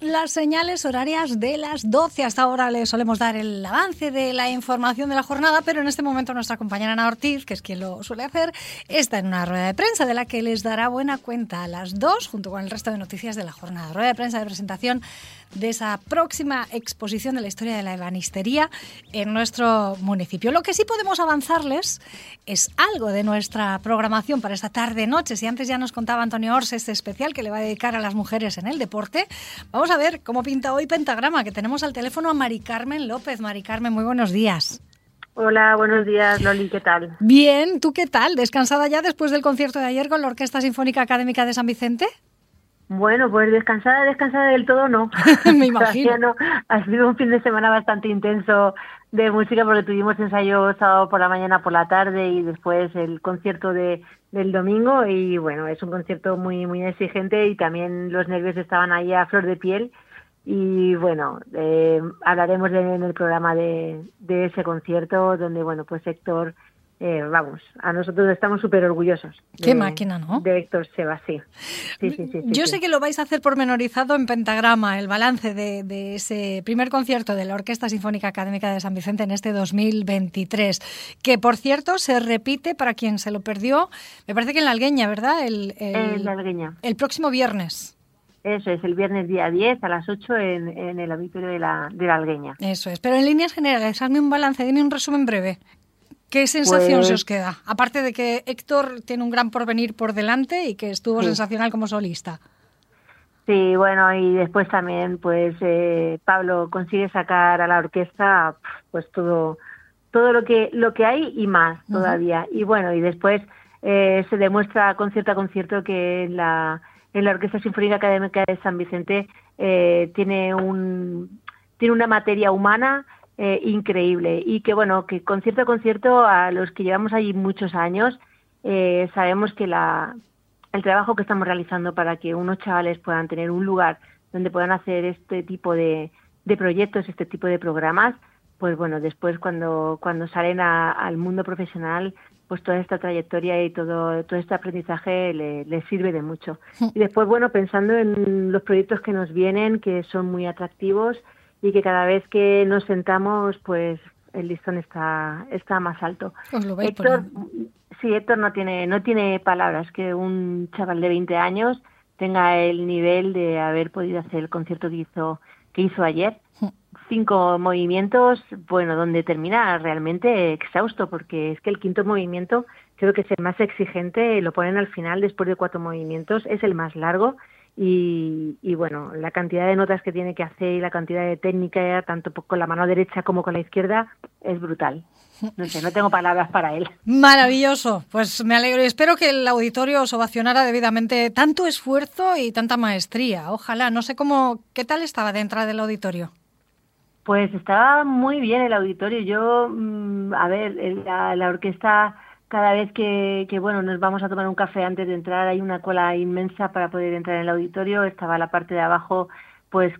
Las señales horarias de las 12. Hasta ahora le solemos dar el avance de la información de la jornada, pero en este momento nuestra compañera Ana Ortiz, que es quien lo suele hacer, está en una rueda de prensa de la que les dará buena cuenta a las 2, junto con el resto de noticias de la jornada. Rueda de prensa de presentación de esa próxima exposición de la historia de la ebanistería en nuestro municipio. Lo que sí podemos avanzarles es algo de nuestra programación para esta tarde-noche. Si antes ya nos contaba Antonio Ors este especial que le va a dedicar a las mujeres en el deporte, vamos a ver cómo pinta hoy Pentagrama, que tenemos al teléfono a Mari Carmen López. Mari Carmen, muy buenos días. Hola, buenos días, Loli, ¿qué tal? Bien, ¿tú qué tal? ¿Descansada ya después del concierto de ayer con la Orquesta Sinfónica Académica de San Vicente? Bueno, pues descansada, descansada del todo no. Me imagino. ha sido un fin de semana bastante intenso de música porque tuvimos ensayo sábado por la mañana, por la tarde y después el concierto de, del domingo y bueno, es un concierto muy muy exigente y también los nervios estaban ahí a flor de piel y bueno, eh, hablaremos en el programa de, de ese concierto donde bueno, pues Héctor eh, vamos, a nosotros estamos súper orgullosos. Qué máquina, ¿no? De Héctor Seba, sí. Yo sé que lo vais a hacer pormenorizado en pentagrama, el balance de, ese primer concierto de la Orquesta Sinfónica Académica de San Vicente en este 2023, que por cierto se repite para quien se lo perdió, me parece que en la Algueña, ¿verdad? El, en la Algueña. El próximo viernes. Eso es, el viernes día 10 a las 8 en, el auditorio de la, de la Algueña. Eso es, pero en líneas generales, hazme un balance, dime un resumen breve. ¿Qué sensación se os pues queda? Aparte de que Héctor tiene un gran porvenir por delante y que estuvo sensacional como solista. Sí, bueno, y después también, pues eh, Pablo consigue sacar a la orquesta, pues todo, todo lo que lo que hay y más todavía. Y bueno, y después eh, se demuestra concierto a concierto que en la en la Orquesta Sinfónica Académica de San Vicente eh, tiene un tiene una materia humana eh, increíble. Y que bueno que concierto a concierto a los que llevamos allí muchos años eh, sabemos que la el trabajo que estamos realizando para que unos chavales puedan tener un lugar donde puedan hacer este tipo de, de proyectos este tipo de programas pues bueno después cuando cuando salen al mundo profesional pues toda esta trayectoria y todo todo este aprendizaje les le sirve de mucho. Y después bueno pensando en los proyectos que nos vienen que son muy atractivos y que cada vez que nos sentamos, pues el listón está, está más alto. Héctor, sí, Héctor no tiene, no tiene palabras que un chaval de 20 años tenga el nivel de haber podido hacer el concierto que hizo, que hizo ayer. Hmm. Cinco movimientos, bueno, donde termina realmente exhausto, porque es que el quinto movimiento creo que es el más exigente, lo ponen al final después de cuatro movimientos, es el más largo y, bueno, la cantidad de notas que tiene que hacer y la cantidad de técnica, tanto con la mano derecha como con la izquierda, es brutal. No sé, no tengo palabras para él. Maravilloso, pues me alegro y espero que el auditorio os ovacionara debidamente tanto esfuerzo y tanta maestría. Ojalá, no sé cómo, ¿qué tal estaba de entrada del auditorio? Pues estaba muy bien el auditorio. Yo, mm, a ver, la, la orquesta cada vez que, que, bueno nos vamos a tomar un café antes de entrar hay una cola inmensa para poder entrar en el auditorio estaba la parte de abajo pues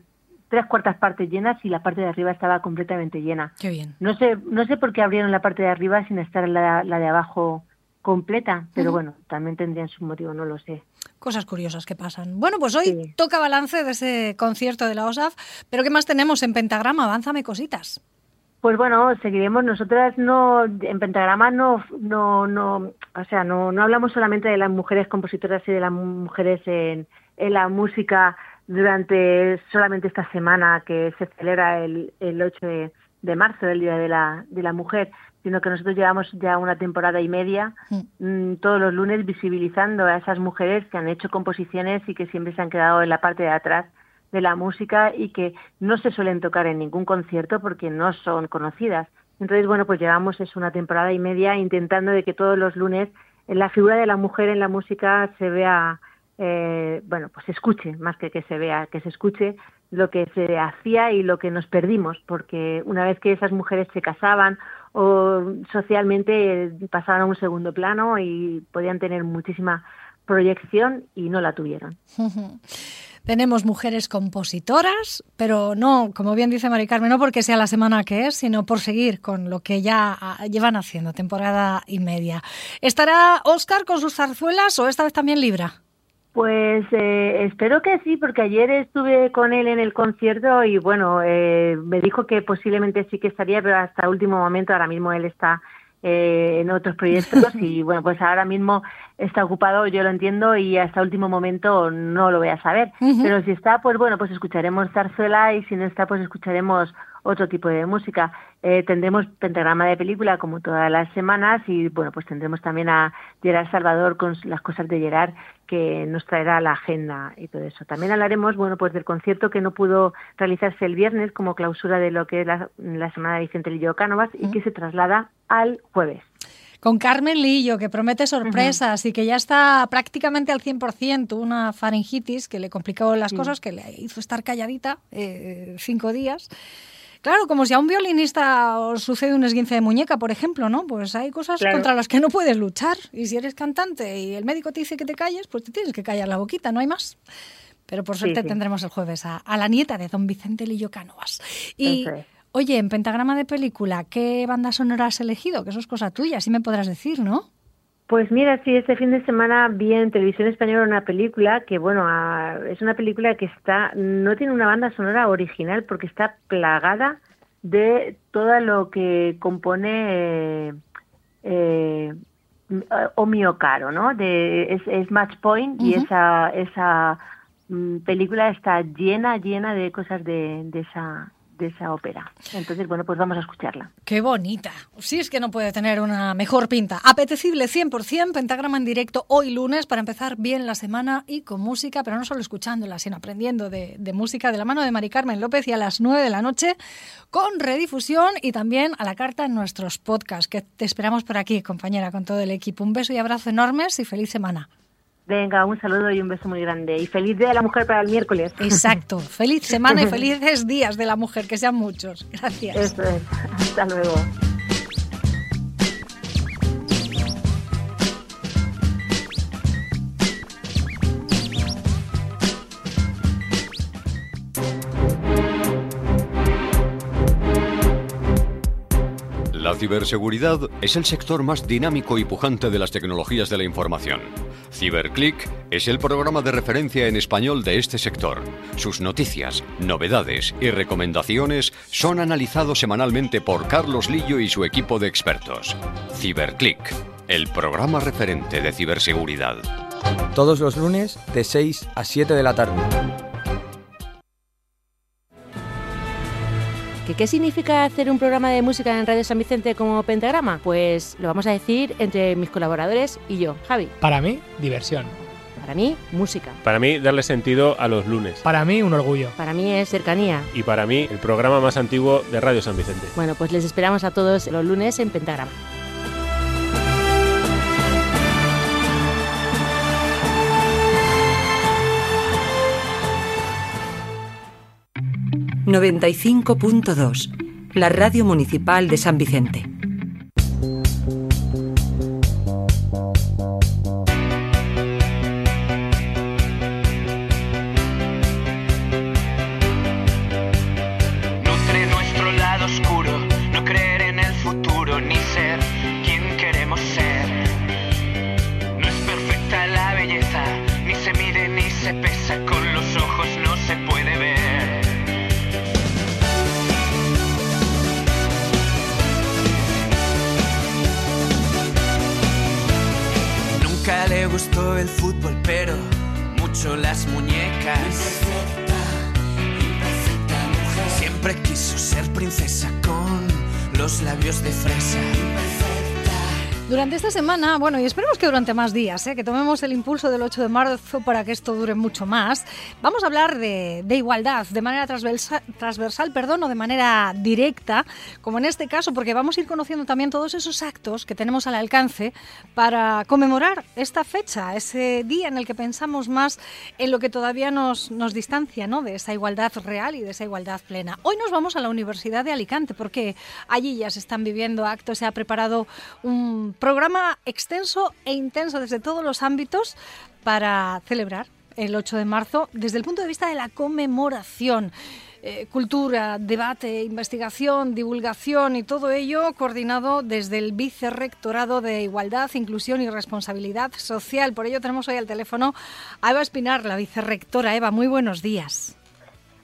tres cuartas partes llenas y la parte de arriba estaba completamente llena qué bien no sé no sé por qué abrieron la parte de arriba sin estar la, la de abajo completa pero bueno también tendrían su motivo no lo sé cosas curiosas que pasan. Bueno, pues hoy toca balance de ese concierto de la OSAF, pero ¿qué más tenemos en Pentagrama? Avánzame cositas. Pues bueno, seguiremos. Nosotras no, en Pentagrama no, no, no, o sea, no, no hablamos solamente de las mujeres compositoras y de las mujeres en, en la música durante solamente esta semana que se celebra el, el 8 de, de, marzo, el Día de la, de la Mujer, sino que nosotros llevamos ya una temporada y media mm, todos los lunes visibilizando a esas mujeres que han hecho composiciones y que siempre se han quedado en la parte de atrás de la música y que no se suelen tocar en ningún concierto porque no son conocidas. Entonces, bueno, pues llevamos es una temporada y media intentando de que todos los lunes la figura de la mujer en la música se vea, eh, bueno, pues se escuche, más que que se vea, que se escuche lo que se hacía y lo que nos perdimos, porque una vez que esas mujeres se casaban o socialmente pasaban a un segundo plano y podían tener muchísima proyección y no la tuvieron. Tenemos mujeres compositoras, pero no, como bien dice Mari Carmen, no porque sea la semana que es, sino por seguir con lo que ya ah, llevan haciendo, temporada y media. ¿Estará Oscar con sus zarzuelas o esta vez también Libra? Pues eh, espero que sí, porque ayer estuve con él en el concierto y bueno, eh, me dijo que posiblemente sí que estaría, pero hasta último momento, ahora mismo él está eh, en otros proyectos y bueno, pues ahora mismo está ocupado, yo lo entiendo y hasta último momento no lo voy a saber. Pero si está, pues bueno, pues escucharemos zarzuela y si no está, pues escucharemos otro tipo de música. Eh, tendremos pentagrama de película como todas las semanas y bueno, pues tendremos también a Gerard Salvador con las cosas de Gerard que nos traerá la agenda y todo eso. También hablaremos, bueno, pues del concierto que no pudo realizarse el viernes como clausura de lo que es la, semana de Vicente Lillo Cánovas y que se traslada al jueves con Carmen Lillo, que promete sorpresas y que ya está prácticamente al 100%, una faringitis que le complicó las cosas, que le hizo estar calladita eh, cinco días. Claro, como si a un violinista os sucede un esguince de muñeca, por ejemplo, ¿no? Pues hay cosas contra las que no puedes luchar. Y si eres cantante y el médico te dice que te calles, pues te tienes que callar la boquita, no hay más. Pero por suerte tendremos el jueves a, la nieta de don Vicente Lillo Cánovas. Y, oye, en Pentagrama de Película, ¿qué banda sonora has elegido? Que eso es cosa tuya, sí me podrás decir, ¿no? Pues mira, sí, este fin de semana vi en televisión española una película que, bueno, es una película que está, no tiene una banda sonora original porque está plagada de todo lo que compone eh, eh, Omio Caro, ¿no? De, es, es Match Point y esa, esa mm, película está llena, llena de cosas de, de esa de esa ópera. Entonces, bueno, pues vamos a escucharla. Qué bonita. Sí, es que no puede tener una mejor pinta. Apetecible 100%, pentagrama en directo hoy lunes para empezar bien la semana y con música, pero no solo escuchándola, sino aprendiendo de, música de la mano de Mari Carmen López y a las 9 de la noche con redifusión y también a la carta en nuestros podcasts, que te esperamos por aquí, compañera, con todo el equipo. Un beso y abrazo enormes y feliz semana. Venga, un saludo y un beso muy grande. Y feliz Día de la Mujer para el miércoles. Exacto. Feliz semana y felices días de la mujer, que sean muchos. Gracias. Eso es. Hasta luego. La ciberseguridad es el sector más dinámico y pujante de las tecnologías de la información. CiberClick es el programa de referencia en español de este sector. Sus noticias, novedades y recomendaciones son analizados semanalmente por Carlos Lillo y su equipo de expertos. CiberClick, el programa referente de ciberseguridad. Todos los lunes de 6 a 7 de la tarde. ¿Qué significa hacer un programa de música en Radio San Vicente como Pentagrama? Pues lo vamos a decir entre mis colaboradores y yo, Javi. Para mí, diversión. Para mí, música. Para mí, darle sentido a los lunes. Para mí, un orgullo. Para mí es cercanía. Y para mí, el programa más antiguo de Radio San Vicente. Bueno, pues les esperamos a todos los lunes en Pentagrama. 95.2, la radio municipal de San Vicente. el fútbol, pero mucho las muñecas. Imperfecta, imperfecta mujer. Siempre quiso ser princesa con los labios de fresa. Durante esta semana, bueno, y esperemos que durante más días, ¿eh? que tomemos el impulso del 8 de marzo para que esto dure mucho más, vamos a hablar de, de igualdad de manera transversal, transversal, perdón, o de manera directa, como en este caso, porque vamos a ir conociendo también todos esos actos que tenemos al alcance para conmemorar esta fecha, ese día en el que pensamos más en lo que todavía nos, nos distancia ¿no? de esa igualdad real y de esa igualdad plena. Hoy nos vamos a la Universidad de Alicante, porque allí ya se están viviendo actos, se ha preparado un programa extenso e intenso desde todos los ámbitos para celebrar el 8 de marzo desde el punto de vista de la conmemoración. Eh, cultura, debate, investigación, divulgación y todo ello coordinado desde el Vicerrectorado de Igualdad, Inclusión y Responsabilidad Social. Por ello tenemos hoy al teléfono a Eva Espinar, la vicerrectora. Eva, muy buenos días.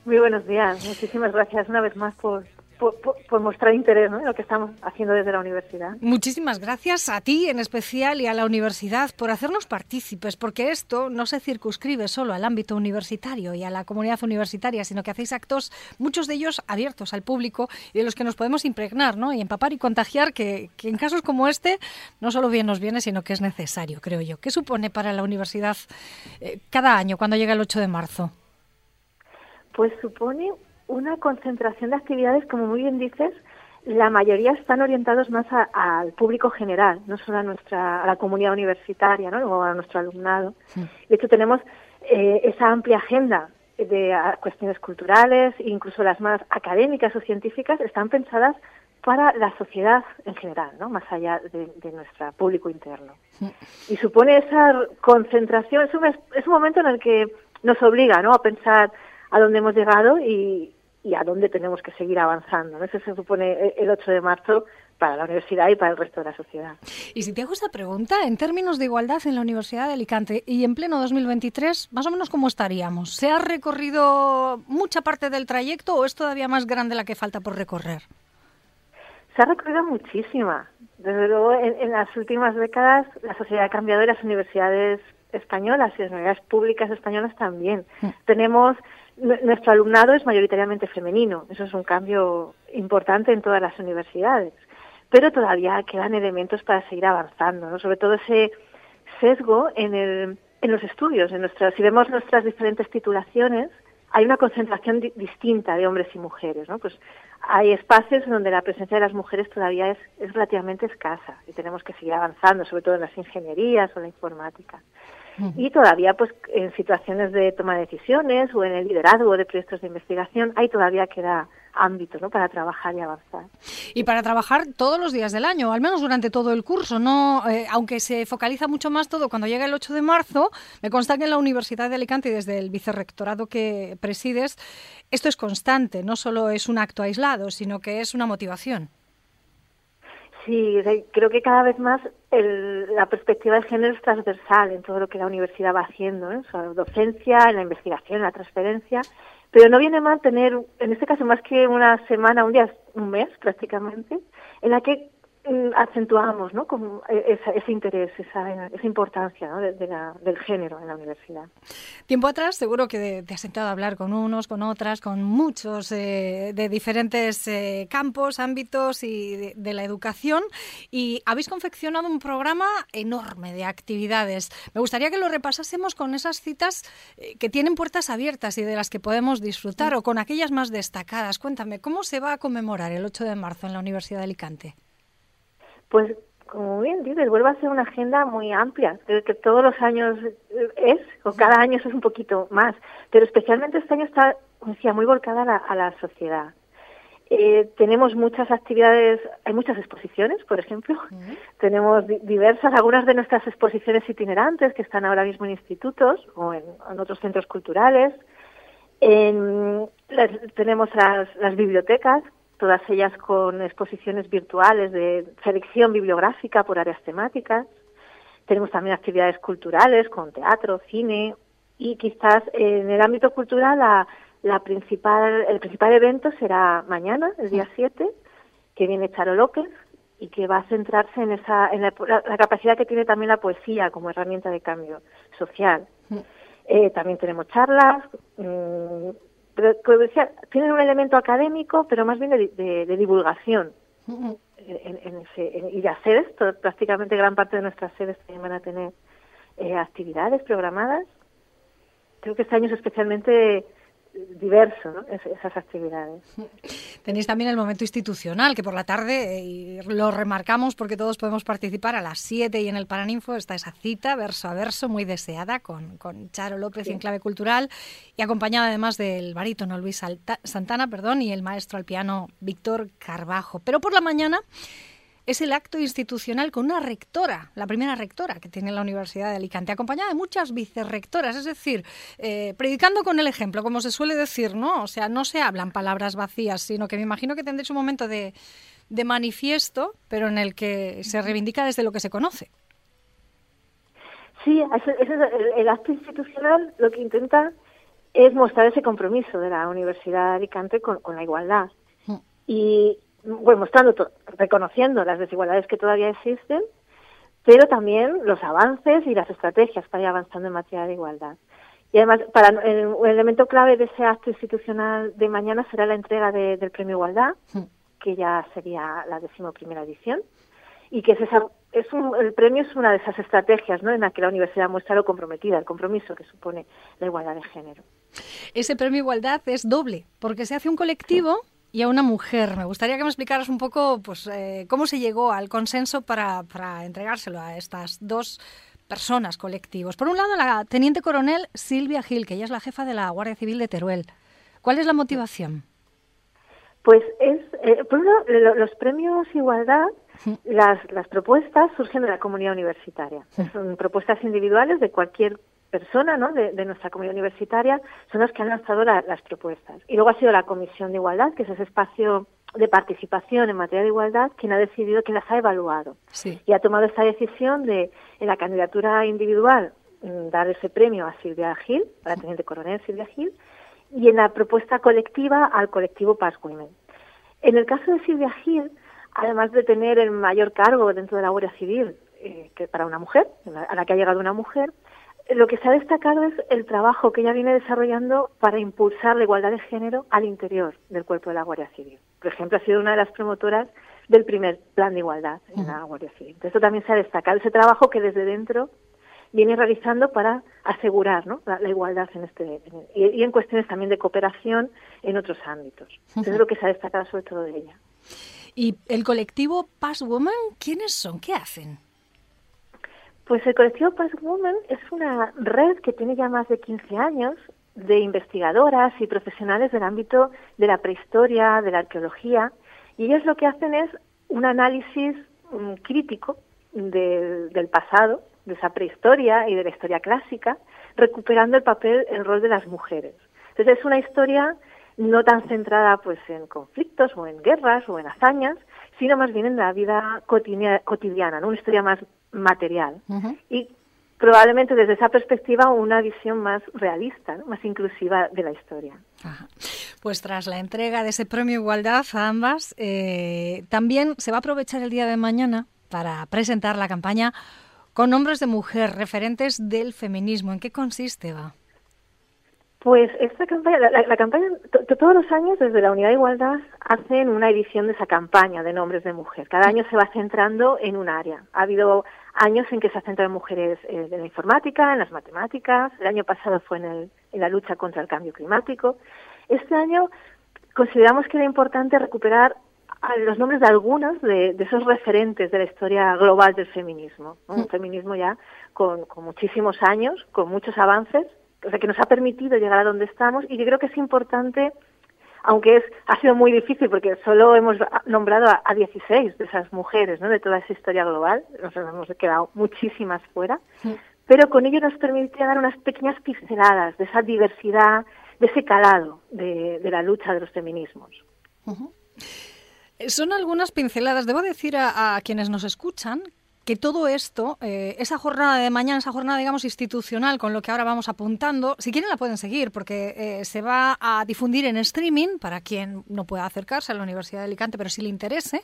Muy buenos días. Muchísimas gracias una vez más por, por, por, mostrar interés ¿no? en lo que estamos haciendo desde la universidad. Muchísimas gracias a ti en especial y a la universidad por hacernos partícipes, porque esto no se circunscribe solo al ámbito universitario y a la comunidad universitaria, sino que hacéis actos, muchos de ellos abiertos al público y de los que nos podemos impregnar ¿no? y empapar y contagiar, que, que en casos como este no solo bien nos viene, sino que es necesario, creo yo. ¿Qué supone para la universidad eh, cada año cuando llega el 8 de marzo? Pues supone una concentración de actividades, como muy bien dices, la mayoría están orientados más al público general, no solo a nuestra a la comunidad universitaria, ¿no? o a nuestro alumnado. Sí. De hecho, tenemos eh, esa amplia agenda de a, cuestiones culturales, incluso las más académicas o científicas, están pensadas para la sociedad en general, ¿no? más allá de, de nuestro público interno. Sí. Y supone esa concentración, es un, es un momento en el que nos obliga ¿no? a pensar a dónde hemos llegado y, y a dónde tenemos que seguir avanzando. ¿no? Eso se supone el 8 de marzo para la universidad y para el resto de la sociedad. Y si te hago esta pregunta, en términos de igualdad en la Universidad de Alicante y en pleno 2023, más o menos cómo estaríamos? ¿Se ha recorrido mucha parte del trayecto o es todavía más grande la que falta por recorrer? Se ha recorrido muchísima. Desde luego, en, en las últimas décadas la sociedad ha cambiado y las universidades españolas y las universidades públicas españolas también. Mm. Tenemos nuestro alumnado es mayoritariamente femenino, eso es un cambio importante en todas las universidades, pero todavía quedan elementos para seguir avanzando, ¿no? sobre todo ese sesgo en, el, en los estudios, en nuestras, si vemos nuestras diferentes titulaciones, hay una concentración di distinta de hombres y mujeres, ¿no? Pues hay espacios donde la presencia de las mujeres todavía es, es relativamente escasa y tenemos que seguir avanzando, sobre todo en las ingenierías o la informática y todavía pues en situaciones de toma de decisiones o en el liderazgo de proyectos de investigación ahí todavía queda ámbito ¿no? para trabajar y avanzar. Y para trabajar todos los días del año, al menos durante todo el curso, no eh, aunque se focaliza mucho más todo cuando llega el 8 de marzo, me consta que en la Universidad de Alicante desde el vicerrectorado que presides, esto es constante, no solo es un acto aislado, sino que es una motivación. Sí, creo que cada vez más el, la perspectiva de género es transversal en todo lo que la universidad va haciendo, ¿eh? o docencia, en la investigación, en la transferencia, pero no viene mal tener, en este caso, más que una semana, un día, un mes prácticamente, en la que acentuamos ¿no? Como esa, ese interés, esa, esa importancia ¿no? de, de la, del género en la universidad. Tiempo atrás seguro que te has sentado a hablar con unos, con otras, con muchos eh, de diferentes eh, campos, ámbitos y de, de, la educación y habéis confeccionado un programa enorme de actividades. Me gustaría que lo repasásemos con esas citas eh, que tienen puertas abiertas y de las que podemos disfrutar mm. o con aquellas más destacadas. Cuéntame, ¿cómo se va a conmemorar el 8 de marzo en la Universidad de Alicante? Pues como bien dices, vuelve a ser una agenda muy amplia, creo que todos los años es, o cada año es un poquito más, pero especialmente este año está, como decía, muy volcada a la, a la sociedad. Eh, tenemos muchas actividades, hay muchas exposiciones, por ejemplo. Uh -huh. Tenemos di diversas, algunas de nuestras exposiciones itinerantes que están ahora mismo en institutos o en, en otros centros culturales. En, las, tenemos las, las bibliotecas, todas ellas con exposiciones virtuales de selección bibliográfica por áreas temáticas. Tenemos también actividades culturales con teatro, cine y quizás en el ámbito cultural la, la principal, el principal evento será mañana, el día 7, que viene Charo López y que va a centrarse en, esa, en la, la, capacidad que tiene también la poesía como herramienta de cambio social. Eh, también tenemos charlas, mmm, pero como decía, tienen un elemento académico, pero más bien de, de, de divulgación y las sedes, prácticamente gran parte de nuestras sedes también van a tener eh, actividades programadas. Creo que este año es especialmente diverso ¿no? esas actividades. Tenéis también el momento institucional, que por la tarde eh, lo remarcamos porque todos podemos participar a las 7 y en el Paraninfo está esa cita verso a verso muy deseada con, con Charo López en clave cultural y acompañada además del barítono Luis Santana perdón, y el maestro al piano Víctor Carbajo. Pero por la mañana es el acto institucional con una rectora, la primera rectora que tiene la Universidad de Alicante, acompañada de muchas vicerrectoras, es decir, eh, predicando con el ejemplo, como se suele decir, ¿no? O sea, no se hablan palabras vacías, sino que me imagino que tendréis un momento de, manifiesto, pero en el que se reivindica desde lo que se conoce. Sí, el, acto institucional lo que intenta es mostrar ese compromiso de la Universidad de Alicante con, con la igualdad. Mm. Y, bueno, mostrando, reconociendo las desigualdades que todavía existen, pero también los avances y las estrategias para ir avanzando en materia de igualdad. Y además, para el, elemento clave de ese acto institucional de mañana será la entrega del Premio Igualdad, que ya sería la decimoprimera edición, y que es esa, es un, el premio es una de esas estrategias ¿no? en la que la universidad muestra lo comprometida, el compromiso que supone la igualdad de género. Ese premio Igualdad es doble, porque se hace un colectivo y a una mujer. Me gustaría que me explicaras un poco pues, eh, cómo se llegó al consenso para, para entregárselo a estas dos personas, colectivos. Por un lado, la teniente coronel Silvia Gil, que ella es la jefa de la Guardia Civil de Teruel. ¿Cuál es la motivación? Pues es, eh, por uno, los premios Igualdad, las, las propuestas surgen de la comunidad universitaria. Son propuestas individuales de cualquier persona ¿no? de, nuestra comunidad universitaria son los que han lanzado las propuestas. Y luego ha sido la Comisión de Igualdad, que es ese espacio de participación en materia de igualdad, quien ha decidido, quien las ha evaluado. Y ha tomado esta decisión de, en la candidatura individual, mm, dar ese premio a Silvia Gil, a la teniente coronel Silvia Gil, y en la propuesta colectiva al colectivo Paz Women. En el caso de Silvia Gil, además de tener el mayor cargo dentro de la Guardia Civil, eh, que para una mujer, a la que ha llegado una mujer, lo que se ha destacado es el trabajo que ella viene desarrollando para impulsar la igualdad de género al interior del cuerpo de la Guardia Civil. Por ejemplo, ha sido una de las promotoras del primer plan de igualdad en la Guardia Civil. Entonces, esto también se ha destacado, ese trabajo que desde dentro viene realizando para asegurar la, igualdad en este y, en cuestiones también de cooperación en otros ámbitos. Eso es lo que se ha destacado sobre todo de ella. ¿Y el colectivo Pass Woman, quiénes son? ¿Qué hacen? Pues el colectivo Past Women es una red que tiene ya más de 15 años de investigadoras y profesionales del ámbito de la prehistoria, de la arqueología, y ellos lo que hacen es un análisis mm, crítico del pasado, de esa prehistoria y de la historia clásica, recuperando el papel, el rol de las mujeres. Entonces es una historia no tan centrada pues en conflictos o en guerras o en hazañas, sino más bien en la vida cotidiana, ¿no? una historia más material. Y probablemente desde esa perspectiva una visión más realista, más inclusiva de la historia. Pues tras la entrega de ese premio Igualdad a ambas, eh, también se va a aprovechar el día de mañana para presentar la campaña con nombres de mujer, referentes del feminismo. ¿En qué consiste, va? Pues esta campaña, la, campaña, todos los años desde la Unidad de Igualdad hacen una edición de esa campaña de nombres de mujer. Cada año se va centrando en un área. Ha habido años en que se ha centrado en mujeres eh, de la informática, en las matemáticas. El año pasado fue en, el, en la lucha contra el cambio climático. Este año consideramos que era importante recuperar los nombres de algunos de, esos referentes de la historia global del feminismo. Un feminismo ya con, con muchísimos años, con muchos avances o sea, que nos ha permitido llegar a donde estamos y que creo que es importante, aunque es, ha sido muy difícil porque solo hemos nombrado a, 16 de esas mujeres, ¿no? De toda esa historia global, nos hemos quedado muchísimas fuera, pero con ello nos permite dar unas pequeñas pinceladas de esa diversidad, de ese calado de, la lucha de los feminismos. Son algunas pinceladas. Debo decir a, quienes nos escuchan que todo esto, eh, esa jornada de mañana, esa jornada, digamos, institucional, con lo que ahora vamos apuntando, si quieren la pueden seguir, porque eh, se va a difundir en streaming para quien no pueda acercarse a la Universidad de Alicante, pero si le interese,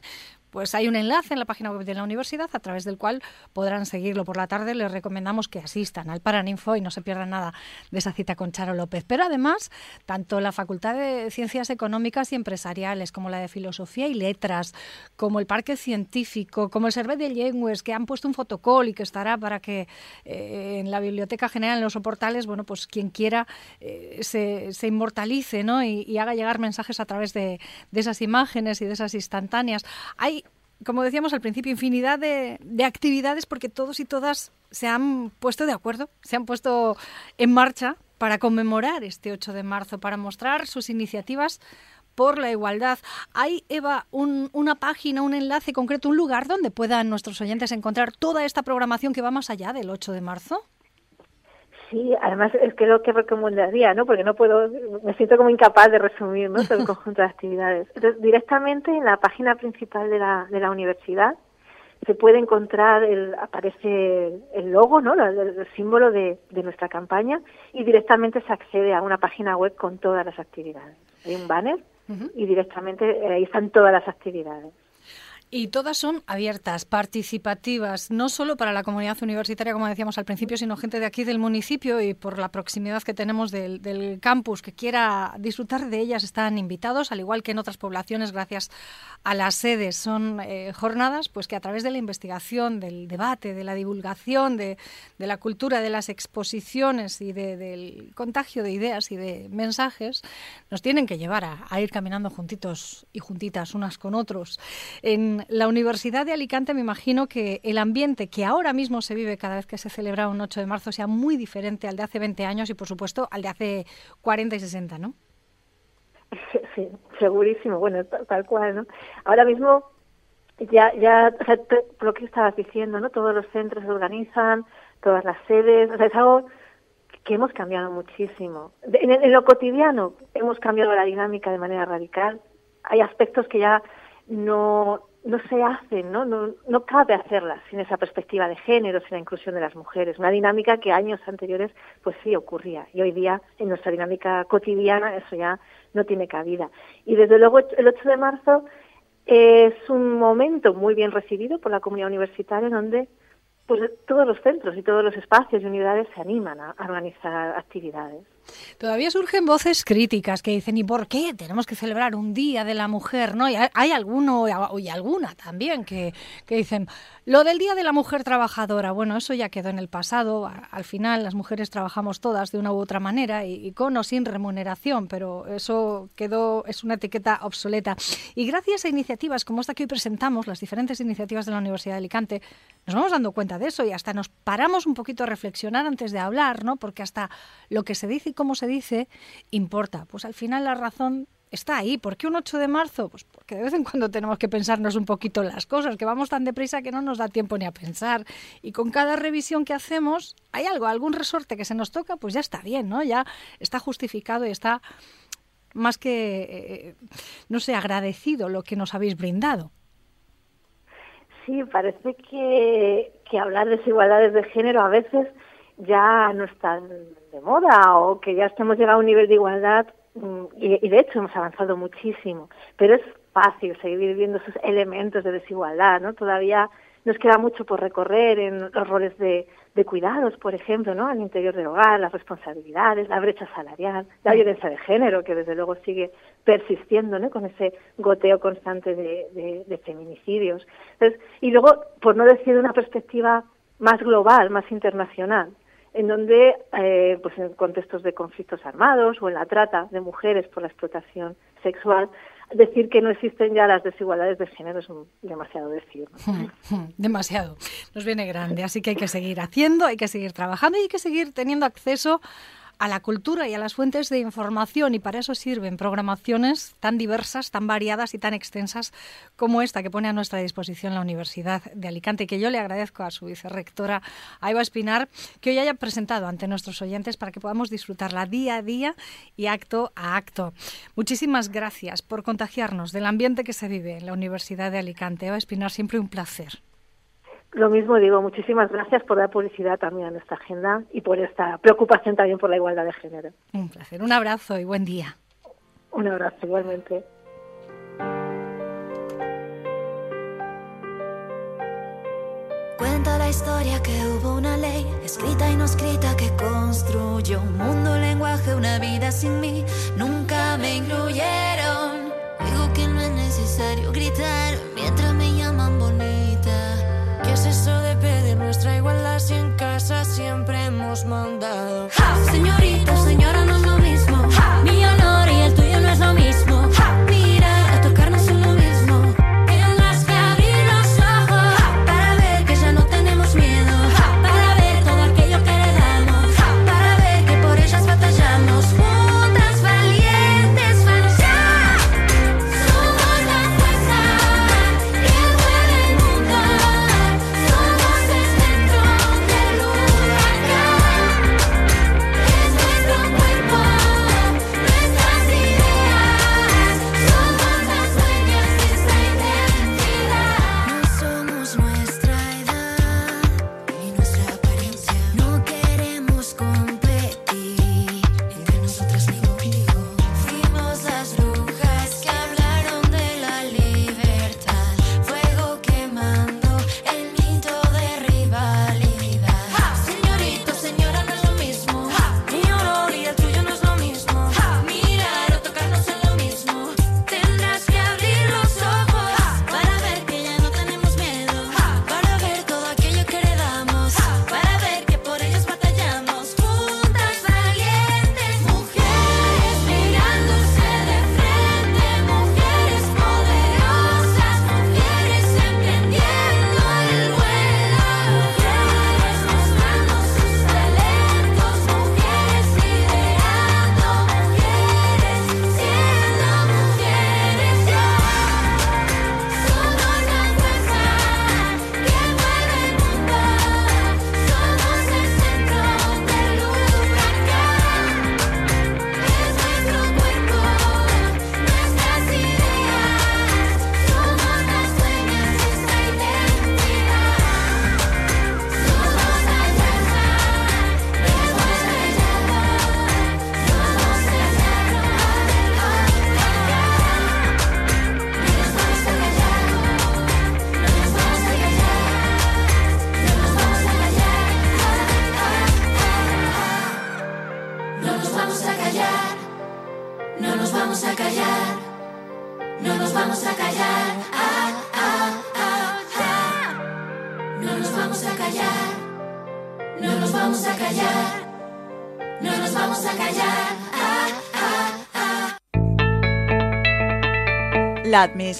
pues hay un enlace en la página web de la universidad a través del cual podrán seguirlo. Por la tarde les recomendamos que asistan al Paraninfo y no se pierdan nada de esa cita con Charo López. Pero además, tanto la Facultad de Ciencias Económicas y Empresariales como la de Filosofía y Letras, como el Parque Científico, como el Servet de Llengües, que han puesto un fotocall y que estará para que eh, en la Biblioteca General, en los soportales, bueno, pues quien quiera eh, se, inmortalice ¿no? y, haga llegar mensajes a través de, de esas imágenes y de esas instantáneas. Hay como decíamos al principio, infinidad de, actividades porque todos y todas se han puesto de acuerdo, se han puesto en marcha para conmemorar este 8 de marzo, para mostrar sus iniciativas por la igualdad. ¿Hay, Eva, una página, un enlace concreto, un lugar donde puedan nuestros oyentes encontrar toda esta programación que va más allá del 8 de marzo? Sí, además es que lo que recomendaría, ¿no? Porque no puedo, me siento como incapaz de resumir, ¿no? Todo el conjunto de actividades. Entonces, directamente en la página principal de la, de la universidad se puede encontrar, el, aparece el logo, ¿no? El, símbolo de, de nuestra campaña y directamente se accede a una página web con todas las actividades. Hay un banner y directamente eh, ahí están todas las actividades. Y todas son abiertas, participativas, no solo para la comunidad universitaria, como decíamos al principio, sino gente de aquí del municipio y por la proximidad que tenemos del, campus que quiera disfrutar de ellas están invitados, al igual que en otras poblaciones, gracias a las sedes. Son eh, jornadas pues que a través de la investigación, del debate, de la divulgación, de, la cultura, de las exposiciones y del contagio de ideas y de mensajes, nos tienen que llevar a, a ir caminando juntitos y juntitas unas con otros. En la Universidad de Alicante me imagino que el ambiente que ahora mismo se vive cada vez que se celebra un 8 de marzo sea muy diferente al de hace 20 años y, por supuesto, al de hace 40 y 60, ¿no? Sí, segurísimo. Bueno, tal cual, ¿no? Ahora mismo ya, ya, lo que estabas diciendo, ¿no? Todos los centros se organizan, todas las sedes, o sea, es algo que hemos cambiado muchísimo. en, lo cotidiano hemos cambiado la dinámica de manera radical. Hay aspectos que ya no, no se hacen, ¿no? ¿no? No cabe hacerlas sin esa perspectiva de género, sin la inclusión de las mujeres. Una dinámica que años anteriores, pues sí ocurría. Y hoy día, en nuestra dinámica cotidiana, eso ya no tiene cabida. Y desde luego, el 8 de marzo es un momento muy bien recibido por la comunidad universitaria, donde pues todos los centros y todos los espacios y unidades se animan a organizar actividades. Todavía surgen voces críticas que dicen, ¿y por qué tenemos que celebrar un Día de la Mujer? ¿no? Y hay alguno y alguna también que, que dicen, lo del Día de la Mujer Trabajadora, bueno, eso ya quedó en el pasado. Al final las mujeres trabajamos todas de una u otra manera y, con o sin remuneración, pero eso quedó, es una etiqueta obsoleta. Y gracias a iniciativas como esta que hoy presentamos, las diferentes iniciativas de la Universidad de Alicante, nos vamos dando cuenta de eso y hasta nos paramos un poquito a reflexionar antes de hablar, ¿no? Porque hasta lo que se dice cómo se dice, importa. Pues al final la razón está ahí. ¿Por qué un 8 de marzo? Pues porque de vez en cuando tenemos que pensarnos un poquito las cosas, que vamos tan deprisa que no nos da tiempo ni a pensar. Y con cada revisión que hacemos, hay algo, algún resorte que se nos toca, pues ya está bien, ¿no? Ya está justificado y está más que, eh, no sé, agradecido lo que nos habéis brindado. Sí, parece que, hablar de desigualdades de género a veces ya no están de moda o que ya estemos llegado a un nivel de igualdad mm, y, de hecho hemos avanzado muchísimo, pero es fácil seguir viendo esos elementos de desigualdad, ¿no? Todavía nos queda mucho por recorrer en los roles de, de cuidados, por ejemplo, ¿no? Al interior del hogar, las responsabilidades, la brecha salarial, la violencia de género, que desde luego sigue persistiendo, ¿no? Con ese goteo constante de, de feminicidios. Entonces, y luego, por no decir una perspectiva más global, más internacional, en donde, eh, pues en contextos de conflictos armados o en la trata de mujeres por la explotación sexual, decir que no existen ya las desigualdades de género es demasiado decir. demasiado. Nos viene grande, así que hay que seguir haciendo, hay que seguir trabajando y hay que seguir teniendo acceso a la cultura y a las fuentes de información y para eso sirven programaciones tan diversas, tan variadas y tan extensas como esta que pone a nuestra disposición la Universidad de Alicante que yo le agradezco a su vicerrectora, Eva Espinar, que hoy haya presentado ante nuestros oyentes para que podamos disfrutarla día a día y acto a acto. Muchísimas gracias por contagiarnos del ambiente que se vive en la Universidad de Alicante. Eva Espinar, siempre un placer. Lo mismo digo, muchísimas gracias por dar publicidad también a nuestra agenda y por esta preocupación también por la igualdad de género. Un placer, un abrazo y buen día. Un abrazo igualmente. Cuenta la historia que hubo una ley, escrita y no escrita, que construyó un mundo, un lenguaje, una vida sin mí. Nunca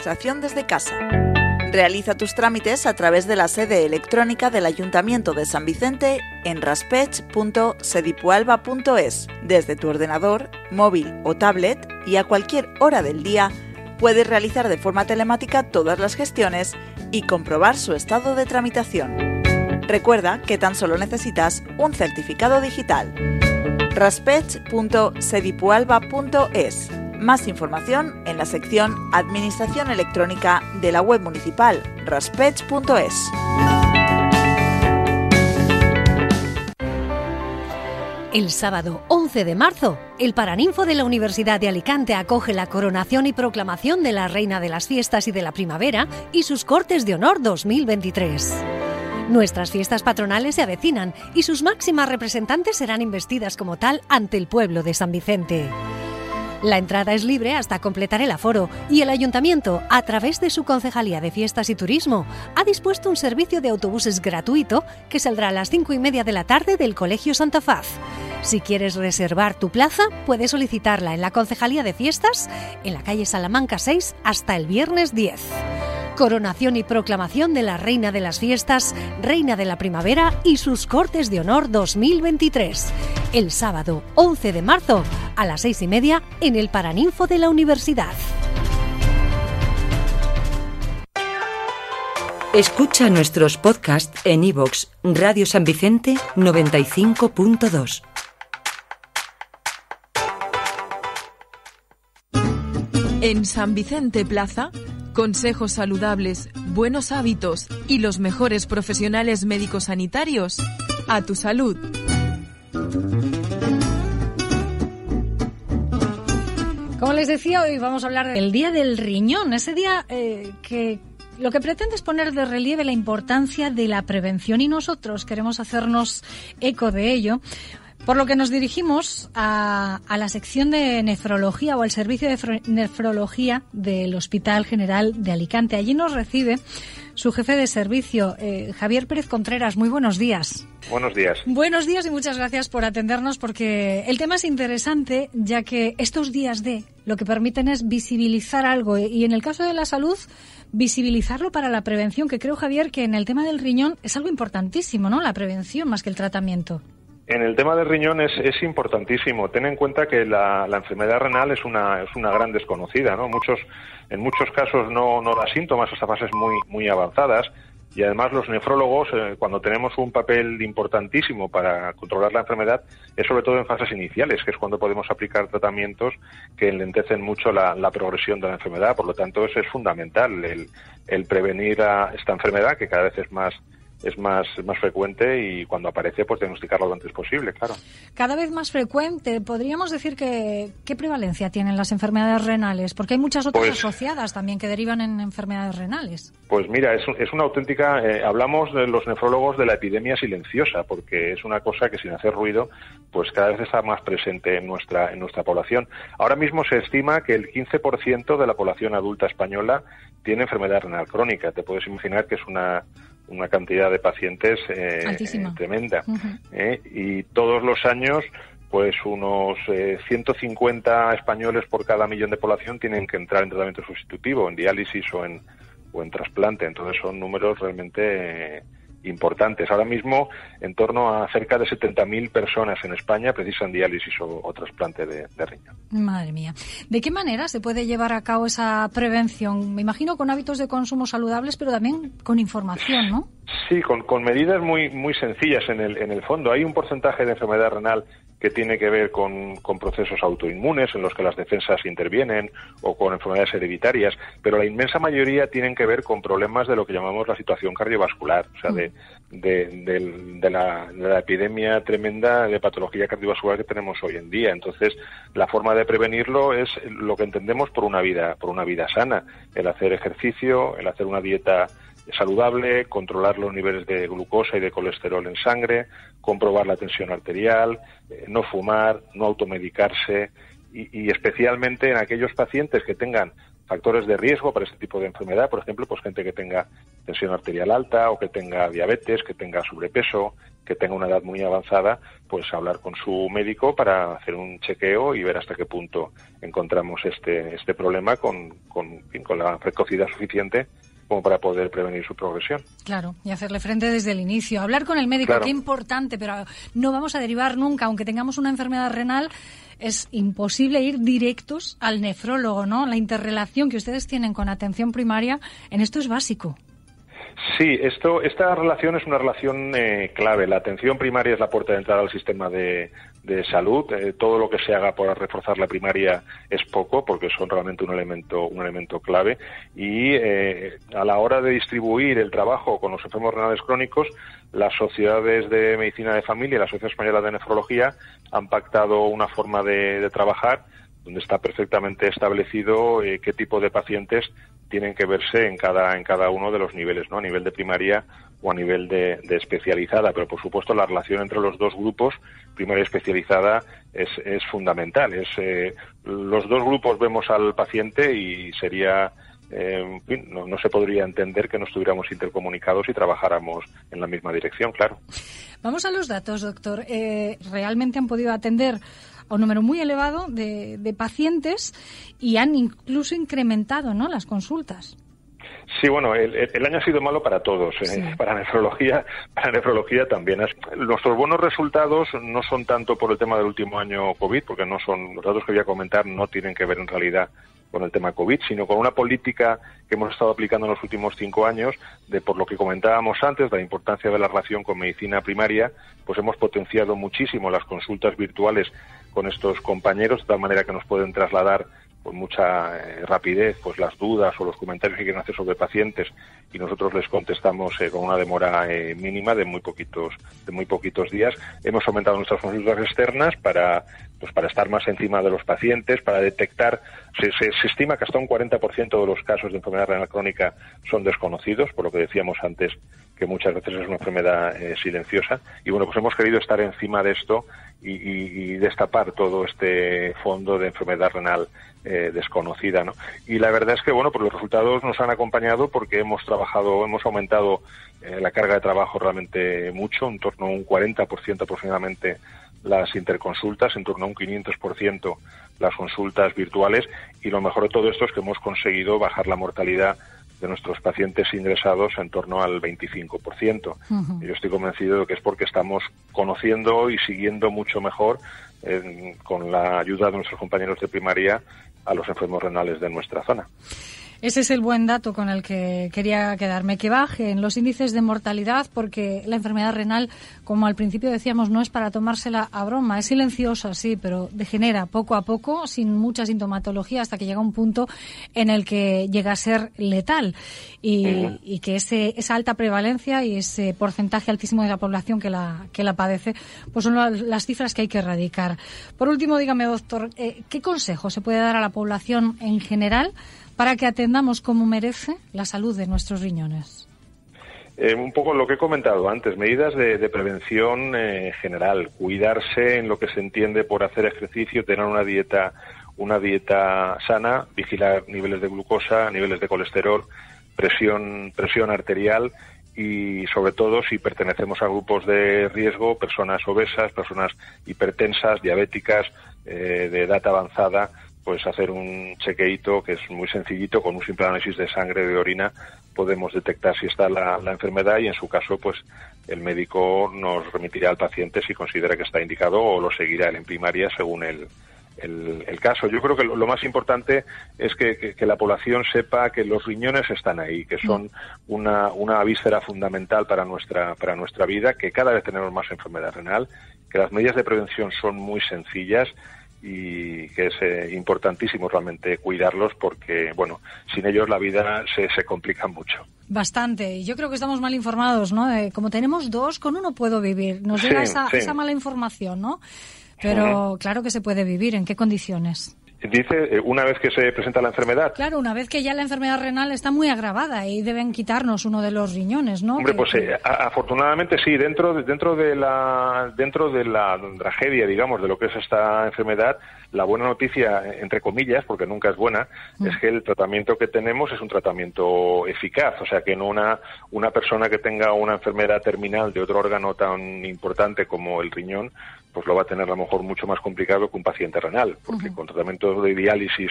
Desde casa. Realiza tus trámites a través de la sede electrónica del Ayuntamiento de San Vicente en raspech.sedipualba.es. Desde tu ordenador, móvil o tablet y a cualquier hora del día puedes realizar de forma telemática todas las gestiones y comprobar su estado de tramitación. Recuerda que tan solo necesitas un certificado digital. raspech.sedipualba.es más información en la sección Administración Electrónica de la web municipal raspech.es. El sábado 11 de marzo, el Paraninfo de la Universidad de Alicante acoge la coronación y proclamación de la Reina de las Fiestas y de la Primavera y sus Cortes de Honor 2023. Nuestras fiestas patronales se avecinan y sus máximas representantes serán investidas como tal ante el pueblo de San Vicente. La entrada es libre hasta completar el aforo y el ayuntamiento, a través de su Concejalía de Fiestas y Turismo, ha dispuesto un servicio de autobuses gratuito que saldrá a las cinco y media de la tarde del Colegio Santa Faz. Si quieres reservar tu plaza, puedes solicitarla en la Concejalía de Fiestas, en la calle Salamanca 6, hasta el viernes 10. Coronación y proclamación de la Reina de las Fiestas, Reina de la Primavera y sus Cortes de Honor 2023. El sábado 11 de marzo a las seis y media en el Paraninfo de la Universidad. Escucha nuestros podcasts en iVoox, Radio San Vicente 95.2. En San Vicente Plaza Consejos saludables, buenos hábitos y los mejores profesionales médicos sanitarios. A tu salud. Como les decía, hoy vamos a hablar del Día del Riñón, ese día eh, que lo que pretende es poner de relieve la importancia de la prevención y nosotros queremos hacernos eco de ello. Por lo que nos dirigimos a, a la sección de nefrología o al servicio de fro- nefrología del Hospital General de Alicante. Allí nos recibe su jefe de servicio, eh, Javier Pérez Contreras. Muy buenos días. Buenos días. Buenos días y muchas gracias por atendernos porque el tema es interesante ya que estos días de lo que permiten es visibilizar algo y en el caso de la salud visibilizarlo para la prevención que creo Javier que en el tema del riñón es algo importantísimo, ¿no? La prevención más que el tratamiento. En el tema del riñón es, es importantísimo. Ten en cuenta que la, enfermedad renal es una, es una gran desconocida, ¿no? Muchos, en muchos casos no, no da síntomas hasta fases muy, muy avanzadas. Y además los nefrólogos, eh, cuando tenemos un papel importantísimo para controlar la enfermedad, es sobre todo en fases iniciales, que es cuando podemos aplicar tratamientos que enlentecen mucho la, la progresión de la enfermedad. Por lo tanto, eso es fundamental, el, prevenir esta enfermedad, que cada vez es más es más, más frecuente y cuando aparece, pues diagnosticarlo lo antes posible, claro. Cada vez más frecuente, podríamos decir que ¿qué prevalencia tienen las enfermedades renales? Porque hay muchas otras Pues- asociadas también que derivan en enfermedades renales. Pues mira, es, es una auténtica. eh, hablamos de los nefrólogos de la epidemia silenciosa, porque es una cosa que sin hacer ruido, pues cada vez está más presente en nuestra en nuestra población. Ahora mismo se estima que el 15% de la población adulta española tiene enfermedad renal crónica. Te puedes imaginar que es una una cantidad de pacientes eh, tremenda. ¿eh? Y todos los años, pues unos eh, 150 españoles por cada millón de población tienen que entrar en tratamiento sustitutivo, en diálisis o en, o en trasplante. Entonces son números realmente importantes. Ahora mismo, en torno a cerca de 70.000 personas en España precisan diálisis o, o trasplante de, de riñón. Madre mía. ¿De qué manera se puede llevar a cabo esa prevención? Me imagino con hábitos de consumo saludables, pero también con información, ¿no? Sí, con, con medidas muy, muy sencillas en el, en el fondo. Hay un porcentaje de enfermedad renal que tiene que ver con, con procesos autoinmunes en los que las defensas intervienen o con enfermedades hereditarias, pero la inmensa mayoría tienen que ver con problemas de lo que llamamos la situación cardiovascular, o sea, de, de, del- de la, de la epidemia tremenda de patología cardiovascular que tenemos hoy en día. Entonces, la forma de prevenirlo es lo que entendemos por una vida, por una vida sana, el hacer ejercicio, el hacer una dieta saludable, controlar los niveles de glucosa y de colesterol en sangre, comprobar la tensión arterial, eh, no fumar, no automedicarse y, y especialmente en aquellos pacientes que tengan factores de riesgo para este tipo de enfermedad, por ejemplo, pues gente que tenga tensión arterial alta o que tenga diabetes, que tenga sobrepeso, que tenga una edad muy avanzada, pues hablar con su médico para hacer un chequeo y ver hasta qué punto encontramos este, este problema con, con, con la precocidad suficiente como para poder prevenir su progresión. Claro, y hacerle frente desde el inicio. Hablar con el médico, Claro. qué importante, pero no vamos a derivar nunca, aunque tengamos una enfermedad renal, es imposible ir directos al nefrólogo, ¿no? La interrelación que ustedes tienen con atención primaria en esto es básico. Sí, esto, esta relación es una relación eh, clave. La atención primaria es la puerta de entrada al sistema de, de salud. Eh, todo lo que se haga para reforzar la primaria es poco, porque son realmente un elemento, un elemento clave. Y eh, a la hora de distribuir el trabajo con los enfermos renales crónicos, las sociedades de medicina de familia y la Sociedad Española de Nefrología han pactado una forma de, trabajar donde está perfectamente establecido eh, qué tipo de pacientes tienen que verse en cada en cada uno de los niveles, ¿no? A nivel de primaria o a nivel de, de especializada, pero por supuesto la relación entre los dos grupos, primaria y especializada, es, es fundamental. Es eh, los dos grupos vemos al paciente y sería eh, no, no se podría entender que no estuviéramos intercomunicados y trabajáramos en la misma dirección, claro. Vamos a los datos, doctor. Eh, realmente han podido atender a un número muy elevado de, de pacientes y han incluso incrementado ¿no? las consultas. Sí, bueno, el, el año ha sido malo para todos, eh, Sí. para nefrología, para nefrología también. Es- Nuestros buenos resultados no son tanto por el tema del último año COVID, porque no son los datos que voy a comentar no tienen que ver en realidad con el tema COVID, sino con una política que hemos estado aplicando en los últimos cinco años, de por lo que comentábamos antes, la importancia de la relación con medicina primaria, pues hemos potenciado muchísimo las consultas virtuales con estos compañeros, de tal manera que nos pueden trasladar con mucha eh, rapidez pues las dudas o los comentarios que quieren hacer sobre pacientes y nosotros les contestamos eh, con una demora eh, mínima de muy poquitos de muy poquitos días. Hemos aumentado nuestras consultas externas para pues para estar más encima de los pacientes para detectar se, se, estima que hasta un 40% de los casos de enfermedad renal crónica son desconocidos por lo que decíamos antes que muchas veces es una enfermedad eh, silenciosa. Y bueno pues hemos querido estar encima de esto y, y, destapar todo este fondo de enfermedad renal eh, desconocida, ¿no? Y la verdad es que, bueno, pues los resultados nos han acompañado porque hemos trabajado, hemos aumentado eh, la carga de trabajo realmente mucho, en torno a un 40% aproximadamente las interconsultas, en torno a un 500% las consultas virtuales y lo mejor de todo esto es que hemos conseguido bajar la mortalidad de nuestros pacientes ingresados en torno al 25%. Ujú. Yo estoy convencido de que es porque estamos conociendo y siguiendo mucho mejor, eh, con la ayuda de nuestros compañeros de primaria, a los enfermos renales de nuestra zona. Ese es el buen dato con el que quería quedarme, que bajen los índices de mortalidad, porque la enfermedad renal, como al principio decíamos, no es para tomársela a broma, es silenciosa, sí, pero degenera poco a poco, sin mucha sintomatología, hasta que llega un punto en el que llega a ser letal. Y, y que ese, esa alta prevalencia y ese porcentaje altísimo de la población que la, que la padece, pues son la- las cifras que hay que erradicar. Por último, dígame, doctor, eh, ¿qué consejo se puede dar a la población en general para que atendamos como merece la salud de nuestros riñones? Eh, un poco lo que he comentado antes, medidas de, de prevención eh, general, cuidarse en lo que se entiende por hacer ejercicio, tener una dieta, una dieta sana, vigilar niveles de glucosa, niveles de colesterol, presión, presión arterial y sobre todo si pertenecemos a grupos de riesgo, personas obesas, personas hipertensas, diabéticas, eh, de edad avanzada, pues hacer un chequeito que es muy sencillito, con un simple análisis de sangre, de orina, podemos detectar si está la, la enfermedad y en su caso, pues el médico nos remitirá al paciente si considera que está indicado o lo seguirá en primaria según el, el, el caso. Yo creo que lo, lo más importante es que, que- que la población sepa que los riñones están ahí, que son una, una víscera fundamental para nuestra, para nuestra vida, que cada vez tenemos más enfermedad renal, que las medidas de prevención son muy sencillas y que es eh, importantísimo realmente cuidarlos porque, bueno, sin ellos la vida se, se complica mucho. Bastante. Yo creo que estamos mal informados, ¿no? De, como tenemos dos, con uno puedo vivir. Nos Sí, llega esa, sí. esa mala información, ¿no? Pero claro que se puede vivir. ¿En qué condiciones? Dice, eh, una vez que se presenta la enfermedad, Claro, una vez que ya la enfermedad renal está muy agravada y deben quitarnos uno de los riñones, ¿no? Hombre, pues eh, afortunadamente sí, dentro de, dentro de la dentro de la tragedia, digamos, de lo que es esta enfermedad, la buena noticia, entre comillas, porque nunca es buena, Mm. es que el tratamiento que tenemos es un tratamiento eficaz, o sea que en una una persona que tenga una enfermedad terminal de otro órgano tan importante como el riñón, pues lo va a tener a lo mejor mucho más complicado que un paciente renal, porque con tratamiento de diálisis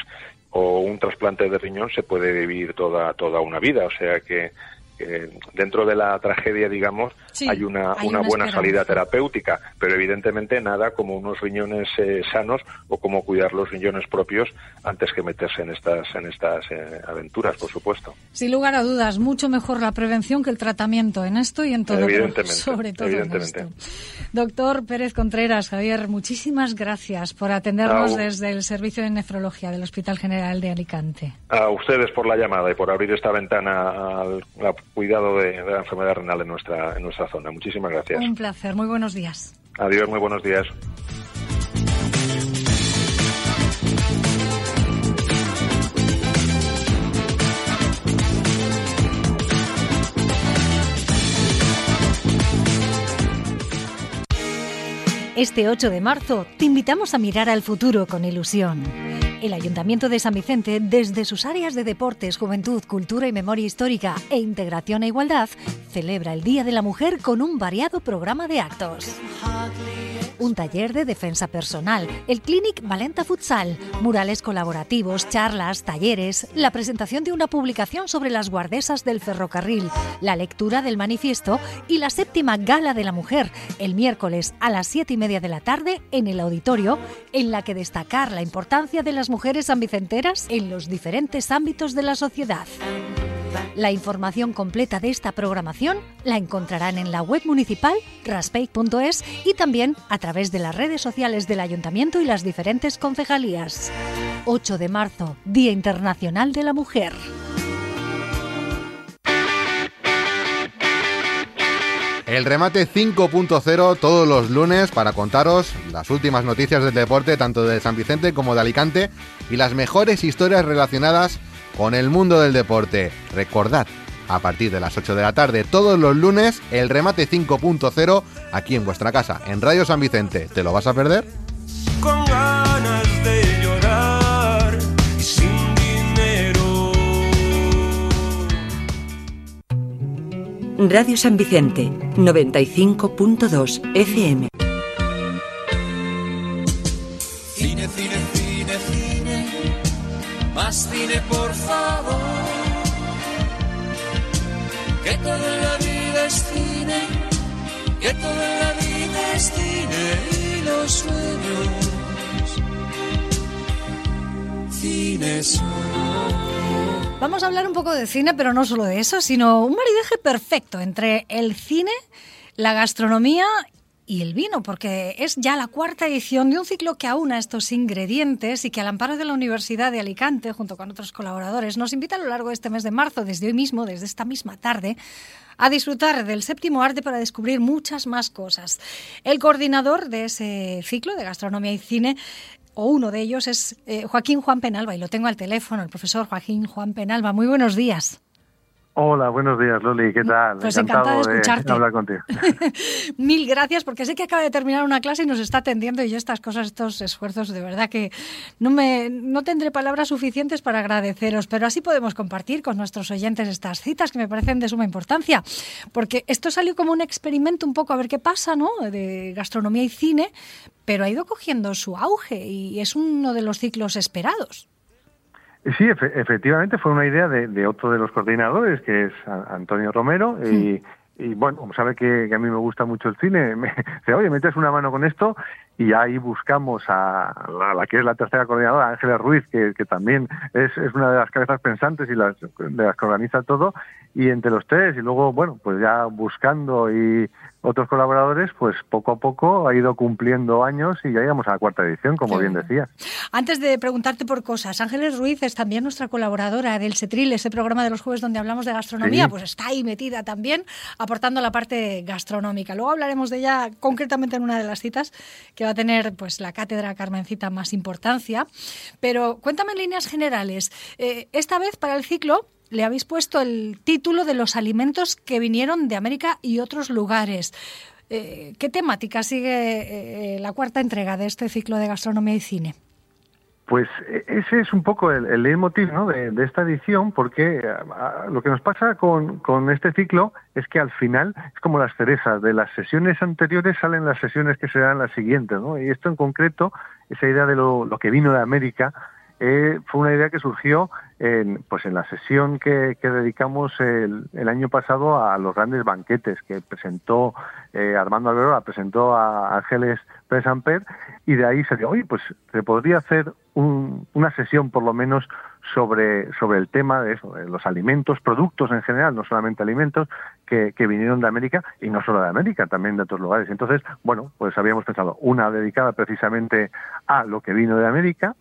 o un trasplante de riñón se puede vivir toda toda una vida, o sea que que dentro de la tragedia, digamos, Sí, hay una, hay una una buena esperanza. salida terapéutica, pero evidentemente nada como unos riñones eh, sanos o como cuidar los riñones propios antes que meterse en estas en estas eh, aventuras, por supuesto. Sin lugar a dudas, mucho mejor la prevención que el tratamiento en esto y en todo. evidentemente, sobre todo en evidentemente. esto. Doctor Pérez Contreras, Javier, muchísimas gracias por atendernos Au. desde el Servicio de Nefrología del Hospital General de Alicante. A ustedes por la llamada y por abrir esta ventana al, al cuidado de, de la enfermedad renal en nuestra en nuestra zona. Muchísimas gracias. Un placer, muy buenos días. Adiós, muy buenos días. Este 8 de marzo te invitamos a mirar al futuro con ilusión. El Ayuntamiento de San Vicente, desde sus áreas de deportes, juventud, cultura y memoria histórica e integración e igualdad, celebra el Día de la Mujer con un variado programa de actos. Un taller de defensa personal, el Clinic Valenta Futsal, murales colaborativos, charlas, talleres, la presentación de una publicación sobre las guardesas del ferrocarril, la lectura del manifiesto y la séptima Gala de la Mujer, el miércoles a las siete y media de la tarde en el auditorio, en la que destacar la importancia de las mujeres sanvicenteras en los diferentes ámbitos de la sociedad. La información completa de esta programación la encontrarán en la web municipal raspey.es y también a través de las redes sociales del ayuntamiento y las diferentes concejalías. 8 de marzo, Día Internacional de la Mujer. El remate 5.0 todos los lunes para contaros las últimas noticias del deporte tanto de San Vicente como de Alicante y las mejores historias relacionadas con el mundo del deporte. Recordad, a partir de las 8 de la tarde todos los lunes el remate 5.0 aquí en vuestra casa en Radio San Vicente. ¿Te lo vas a perder? con ganas de llorar y sin dinero. Radio San Vicente, 95.2 FM. Más cine por favor. Que todo en la vida es cine, que todo en la vida es cine y los sueños. Cine. Vamos a hablar un poco de cine, pero no solo de eso, sino un maridaje perfecto entre el cine, la gastronomía y el vino, porque es ya la cuarta edición de un ciclo que aúna estos ingredientes y que al amparo de la Universidad de Alicante, junto con otros colaboradores, nos invita a lo largo de este mes de marzo, desde hoy mismo, desde esta misma tarde, a disfrutar del séptimo arte para descubrir muchas más cosas. El coordinador de ese ciclo de gastronomía y cine o uno de ellos es eh, Joaquín Juan Penalba y lo tengo al teléfono, el profesor Joaquín Juan Penalba. Muy buenos días. Hola, buenos días, Loli. ¿Qué tal? Pues encantada de Encantado escucharte. hablar contigo. Mil gracias, porque sé que acaba de terminar una clase y nos está atendiendo y yo estas cosas, estos esfuerzos, de verdad que no, me, no tendré palabras suficientes para agradeceros, pero así podemos compartir con nuestros oyentes estas citas que me parecen de suma importancia, porque esto salió como un experimento un poco a ver qué pasa, ¿no? De gastronomía y cine, pero ha ido cogiendo su auge y es uno de los ciclos esperados. Sí, efe- efectivamente fue una idea de, de otro de los coordinadores, que es Antonio Romero, y, y bueno, como sabe que, que a mí me gusta mucho el cine, me dice, oye, metes una mano con esto, y ahí buscamos a la, la que es la tercera coordinadora, Ángeles Ruiz, que, que también es, es una de las cabezas pensantes y las, de las que organiza todo, y entre los tres, y luego, bueno, pues ya buscando y otros colaboradores, pues poco a poco ha ido cumpliendo años y ya llegamos a la cuarta edición, como bien decía. Antes de preguntarte por cosas, Ángeles Ruiz es también nuestra colaboradora del Cetril, ese programa de los jueves donde hablamos de gastronomía, Sí. pues está ahí metida también, aportando la parte gastronómica. Luego hablaremos de ella concretamente en una de las citas que va a tener pues la cátedra Carmencita más importancia. Pero cuéntame en líneas generales, eh, esta vez para el ciclo le habéis puesto el título de los alimentos que vinieron de América y otros lugares. Eh, ¿Qué temática sigue eh, la cuarta entrega de este ciclo de gastronomía y cine? Pues e- ese es un poco el, el leitmotiv ¿no? de, de esta edición, porque ah, lo que nos pasa con, con este ciclo es que al final es como las cerezas, de las sesiones anteriores salen las sesiones que serán las siguientes, ¿no? Y esto en concreto, esa idea de lo, lo que vino de América, eh, fue una idea que surgió en, pues en la sesión que, que dedicamos el, el año pasado a los grandes banquetes que presentó eh, Armando Albero, la presentó a Ángeles Pérez Amper, y de ahí se dijo, oye, pues se podría hacer un- una sesión por lo menos sobre, sobre el tema de eso, de los alimentos, productos en general, no solamente alimentos, que, que vinieron de América y no solo de América, también de otros lugares. Entonces, bueno, pues habíamos pensado una dedicada precisamente a lo que vino de América,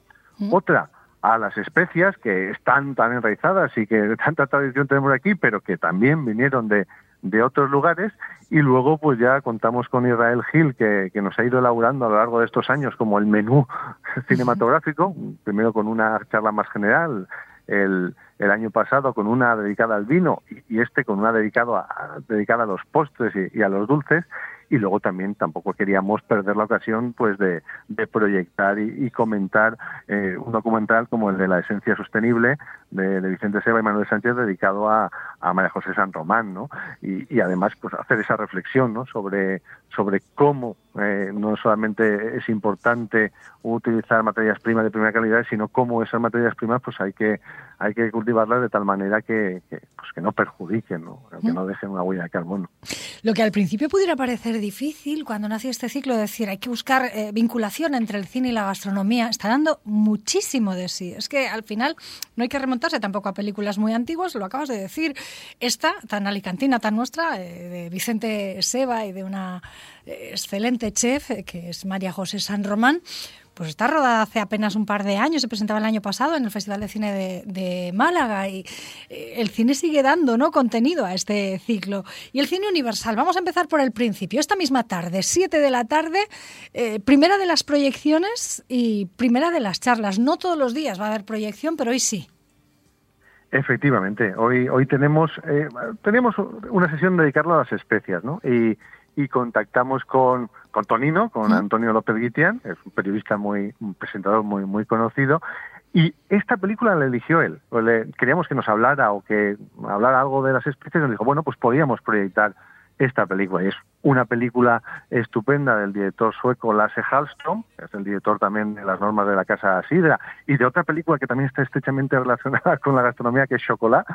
otra a las especias que están tan enraizadas y que tanta tradición tenemos aquí, pero que también vinieron de, de otros lugares. Y luego, pues ya contamos con Israel Gil, que, que nos ha ido elaborando a lo largo de estos años como el menú cinematográfico, primero con una charla más general, el, el año pasado con una dedicada al vino y, y este con una dedicado a, dedicada a los postres y, y a los dulces y luego también tampoco queríamos perder la ocasión pues de, proyectar y, comentar eh, un documental como el de la esencia sostenible de, Vicente Seba y Manuel Sánchez dedicado a, a María José San Román ¿no? y, y además pues hacer esa reflexión ¿no? sobre sobre cómo eh, no solamente es importante utilizar materias primas de primera calidad sino cómo esas materias primas pues hay que hay que cultivarlas de tal manera que, que, pues que no perjudiquen ¿no? que no dejen una huella de carbono Lo que al principio pudiera parecer difícil cuando nació este ciclo, decir, hay que buscar eh, vinculación entre el cine y la gastronomía, está dando muchísimo de sí. Es que al final no hay que remontarse tampoco a películas muy antiguas, lo acabas de decir. Esta, tan alicantina, tan nuestra, eh, de Vicente Seba y de una excelente chef, eh, que es María José San Román, pues está rodada hace apenas un par de años, se presentaba el año pasado en el Festival de Cine de, Málaga y eh, el cine sigue dando ¿no? contenido a este ciclo. Y el cine universal, vamos a empezar por el principio. Esta misma tarde, 7 de la tarde, eh, primera de las proyecciones y primera de las charlas. No todos los días va a haber proyección, pero hoy sí. Efectivamente, hoy hoy tenemos eh, tenemos una sesión dedicada a las especias, ¿no? Y contactamos con, con Tonino, con Antonio López Guitián, es un periodista muy, un presentador muy muy conocido, y esta película la eligió él. O le- queríamos que nos hablara o que hablara algo de las especies, y nos dijo, bueno, pues podíamos proyectar esta película. Y es una película estupenda del director sueco Lasse Hallström, que es el director también de las normas de la Casa Sidra, y de otra película que también está estrechamente relacionada con la gastronomía, que es Chocolat.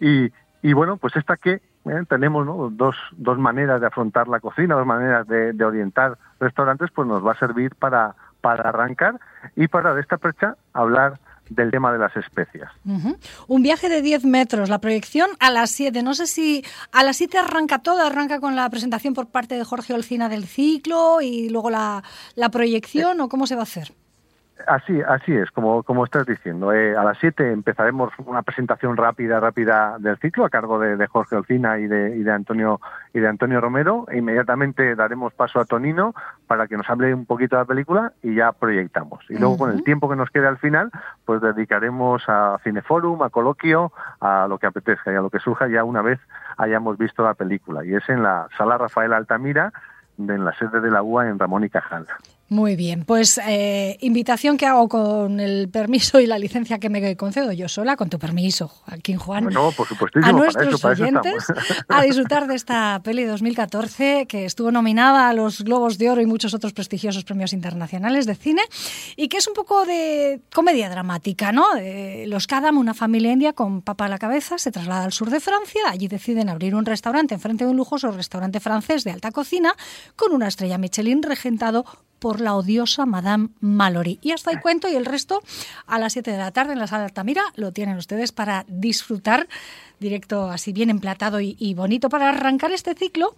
Y, y bueno, pues esta que eh, tenemos ¿no? dos, dos maneras de afrontar la cocina, dos maneras de, de orientar restaurantes, pues nos va a servir para, para arrancar y para de esta percha hablar del tema de las especias. Un viaje de 10 metros, la proyección a las 7. No sé si a las 7 arranca todo, arranca con la presentación por parte de Jorge Olcina del ciclo y luego la, la proyección o cómo se va a hacer. Así, así es, como, como estás diciendo. Eh, a las 7 empezaremos una presentación rápida, rápida del ciclo a cargo de, de Jorge Olcina y de, y de Antonio y de Antonio Romero. E inmediatamente daremos paso a Tonino para que nos hable un poquito de la película y ya proyectamos. Y luego con el tiempo que nos quede al final, pues dedicaremos a Cineforum, a coloquio, a lo que apetezca y a lo que surja ya una vez hayamos visto la película. Y es en la sala Rafael Altamira, de- en la sede de la UA en Ramón y Cajal. Muy bien, pues eh, invitación que hago con el permiso y la licencia que me concedo yo sola, con tu permiso, Joaquín Juan. Bueno, por a para nuestros eso, para eso oyentes estamos. a disfrutar de esta peli 2014 que estuvo nominada a los Globos de Oro y muchos otros prestigiosos premios internacionales de cine y que es un poco de comedia dramática, ¿no? Eh, los Kadam, una familia india con papa a la cabeza, se traslada al sur de Francia, allí deciden abrir un restaurante enfrente de un lujoso restaurante francés de alta cocina con una estrella Michelin regentado por la odiosa Madame Mallory. Y hasta ahí cuento y el resto a las 7 de la tarde en la sala Altamira lo tienen ustedes para disfrutar directo así bien emplatado y, y bonito para arrancar este ciclo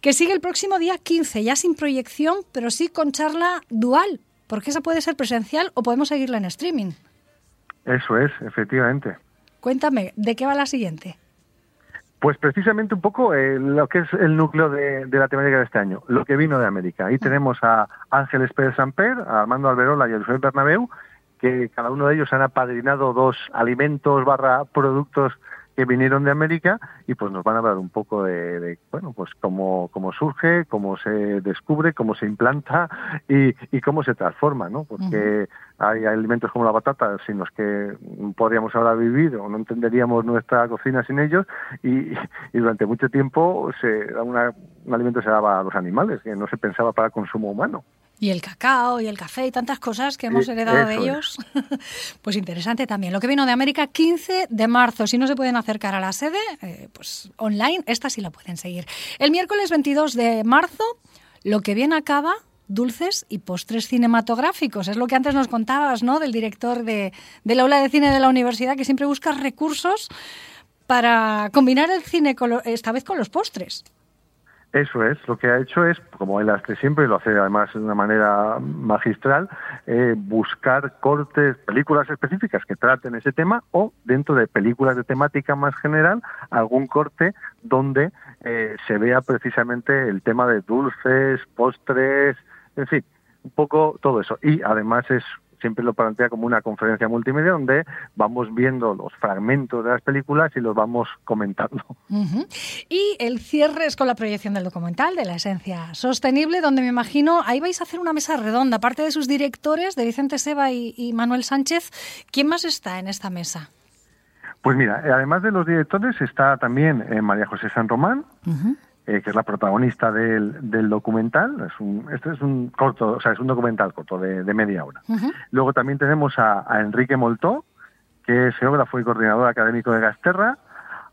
que sigue el próximo día 15, ya sin proyección, pero sí con charla dual, porque esa puede ser presencial o podemos seguirla en streaming. Eso es, efectivamente. Cuéntame, ¿de qué va la siguiente? Pues precisamente un poco eh, lo que es el núcleo de, de la temática de este año, lo que vino de América. Ahí tenemos a Ángeles Pérez Samper, a Armando Alberola y a José Bernabeu, que cada uno de ellos han apadrinado dos alimentos barra productos que vinieron de América y pues nos van a hablar un poco de, de, bueno pues cómo, cómo surge, cómo se descubre, cómo se implanta y, y cómo se transforma, ¿no? Porque hay alimentos como la batata sin los que podríamos ahora vivir o no entenderíamos nuestra cocina sin ellos y, y durante mucho tiempo se, una, un alimento se daba a los animales que no se pensaba para consumo humano. Y el cacao y el café y tantas cosas que hemos heredado de ellos. pues interesante también. Lo que vino de América, 15 de marzo. Si no se pueden acercar a la sede, eh, pues online, esta sí la pueden seguir. El miércoles 22 de marzo, lo que bien acaba, dulces y postres cinematográficos. Es lo que antes nos contabas, ¿no? Del director de, del aula de cine de la universidad, que siempre busca recursos para combinar el cine, con lo- esta vez con los postres. Eso es, lo que ha hecho es, como él hace siempre, y lo hace además de una manera magistral, eh, buscar cortes, películas específicas que traten ese tema o dentro de películas de temática más general, algún corte donde eh, se vea precisamente el tema de dulces, postres, en fin, un poco todo eso. Y además es siempre lo plantea como una conferencia multimedia donde vamos viendo los fragmentos de las películas y los vamos comentando. Y el cierre es con la proyección del documental de la esencia sostenible, donde me imagino ahí vais a hacer una mesa redonda. Aparte de sus directores, de Vicente Seba y, y Manuel Sánchez, ¿quién más está en esta mesa? Pues mira, eh, además de los directores está también eh, María José San Román, eh, que es la protagonista del, del documental. Es un, este es un corto, o sea, es un documental corto de, de media hora. Luego también tenemos a, a Enrique Moltó, que es geógrafo y coordinador académico de Gasterra,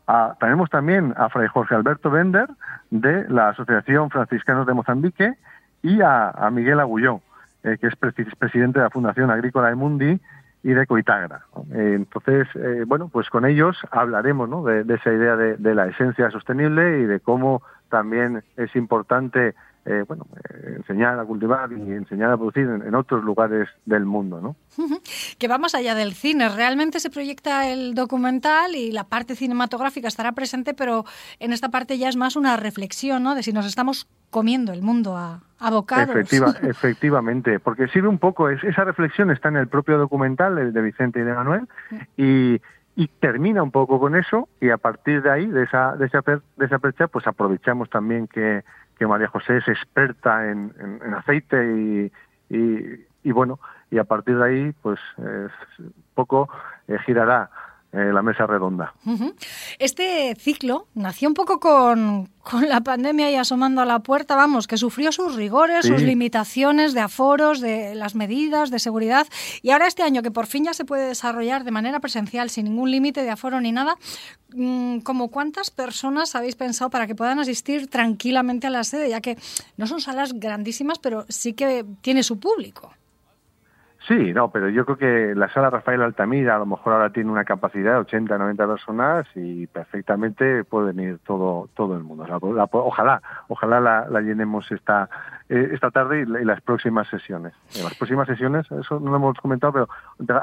a- tenemos también a Fray Jorge Alberto Bender de la Asociación Franciscanos de Mozambique y a, a Miguel Agulló, eh, que es presi- presidente de la Fundación Agrícola de Mundi y de Coitagra. Eh, entonces, eh, bueno, pues con ellos hablaremos ¿no? de, de esa idea de, de la esencia sostenible y de cómo también es importante eh, bueno, eh, enseñar a cultivar y enseñar a producir en, en otros lugares del mundo. ¿no? Que va más allá del cine. Realmente se proyecta el documental y la parte cinematográfica estará presente, pero en esta parte ya es más una reflexión, ¿no? De si nos estamos comiendo el mundo a, a bocados. Efectiva, efectivamente, porque sirve un poco, es- esa reflexión está en el propio documental de, de Vicente y de Manuel y, y termina un poco con eso y a partir de ahí, de esa, de esa, de esa percha, pues aprovechamos también que, que María José es experta en, en- aceite y, y, y bueno, y a partir de ahí, pues eh, poco eh, girará eh, la mesa redonda. Este ciclo nació un poco con, con la pandemia y asomando a la puerta, vamos, que sufrió sus rigores, Sí. sus limitaciones de aforos, de las medidas de seguridad. Y ahora este año que por fin ya se puede desarrollar de manera presencial, sin ningún límite de aforo ni nada, mm, ¿como cuántas personas habéis pensado para que puedan asistir tranquilamente a la sede? Ya que no son salas grandísimas, pero sí que tiene su público. Sí, no, pero yo creo que la sala Rafael Altamira a lo mejor ahora tiene una capacidad de 80, 90 personas y perfectamente pueden ir todo todo el mundo. La- la- ojalá, ojalá la, la llenemos esta eh, esta tarde y, y las próximas sesiones. En las próximas sesiones, eso no lo hemos comentado, pero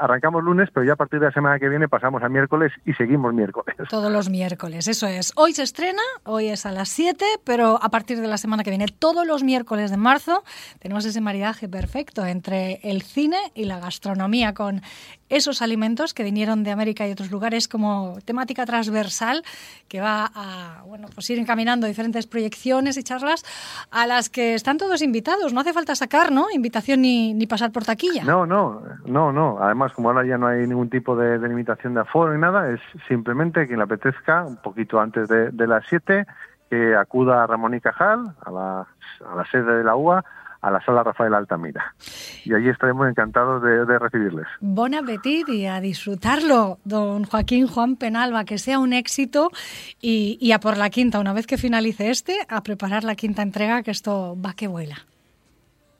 arrancamos lunes, pero ya a partir de la semana que viene pasamos a miércoles y seguimos miércoles. Todos los miércoles, eso es. Hoy se estrena, hoy es a las 7, pero a partir de la semana que viene, todos los miércoles de marzo, tenemos ese maridaje perfecto entre el cine y la gastronomía con esos alimentos que vinieron de América y otros lugares como temática transversal que va a bueno, pues ir encaminando diferentes proyecciones y charlas a las que están todos invitados. No hace falta sacar ¿no? invitación ni, ni pasar por taquilla. No, no, no, no. Además, como ahora ya no hay ningún tipo de, de limitación de aforo ni nada, es simplemente quien le apetezca, un poquito antes de, de las 7, que acuda a Ramón y Cajal, a la, a la sede de la UA, a la sala Rafael Altamira. Y allí estaremos encantados de, de recibirles. Bon appetit y a disfrutarlo, don Joaquín Juan Penalba, que sea un éxito y, y a por la quinta, una vez que finalice este, a preparar la quinta entrega, que esto va que vuela.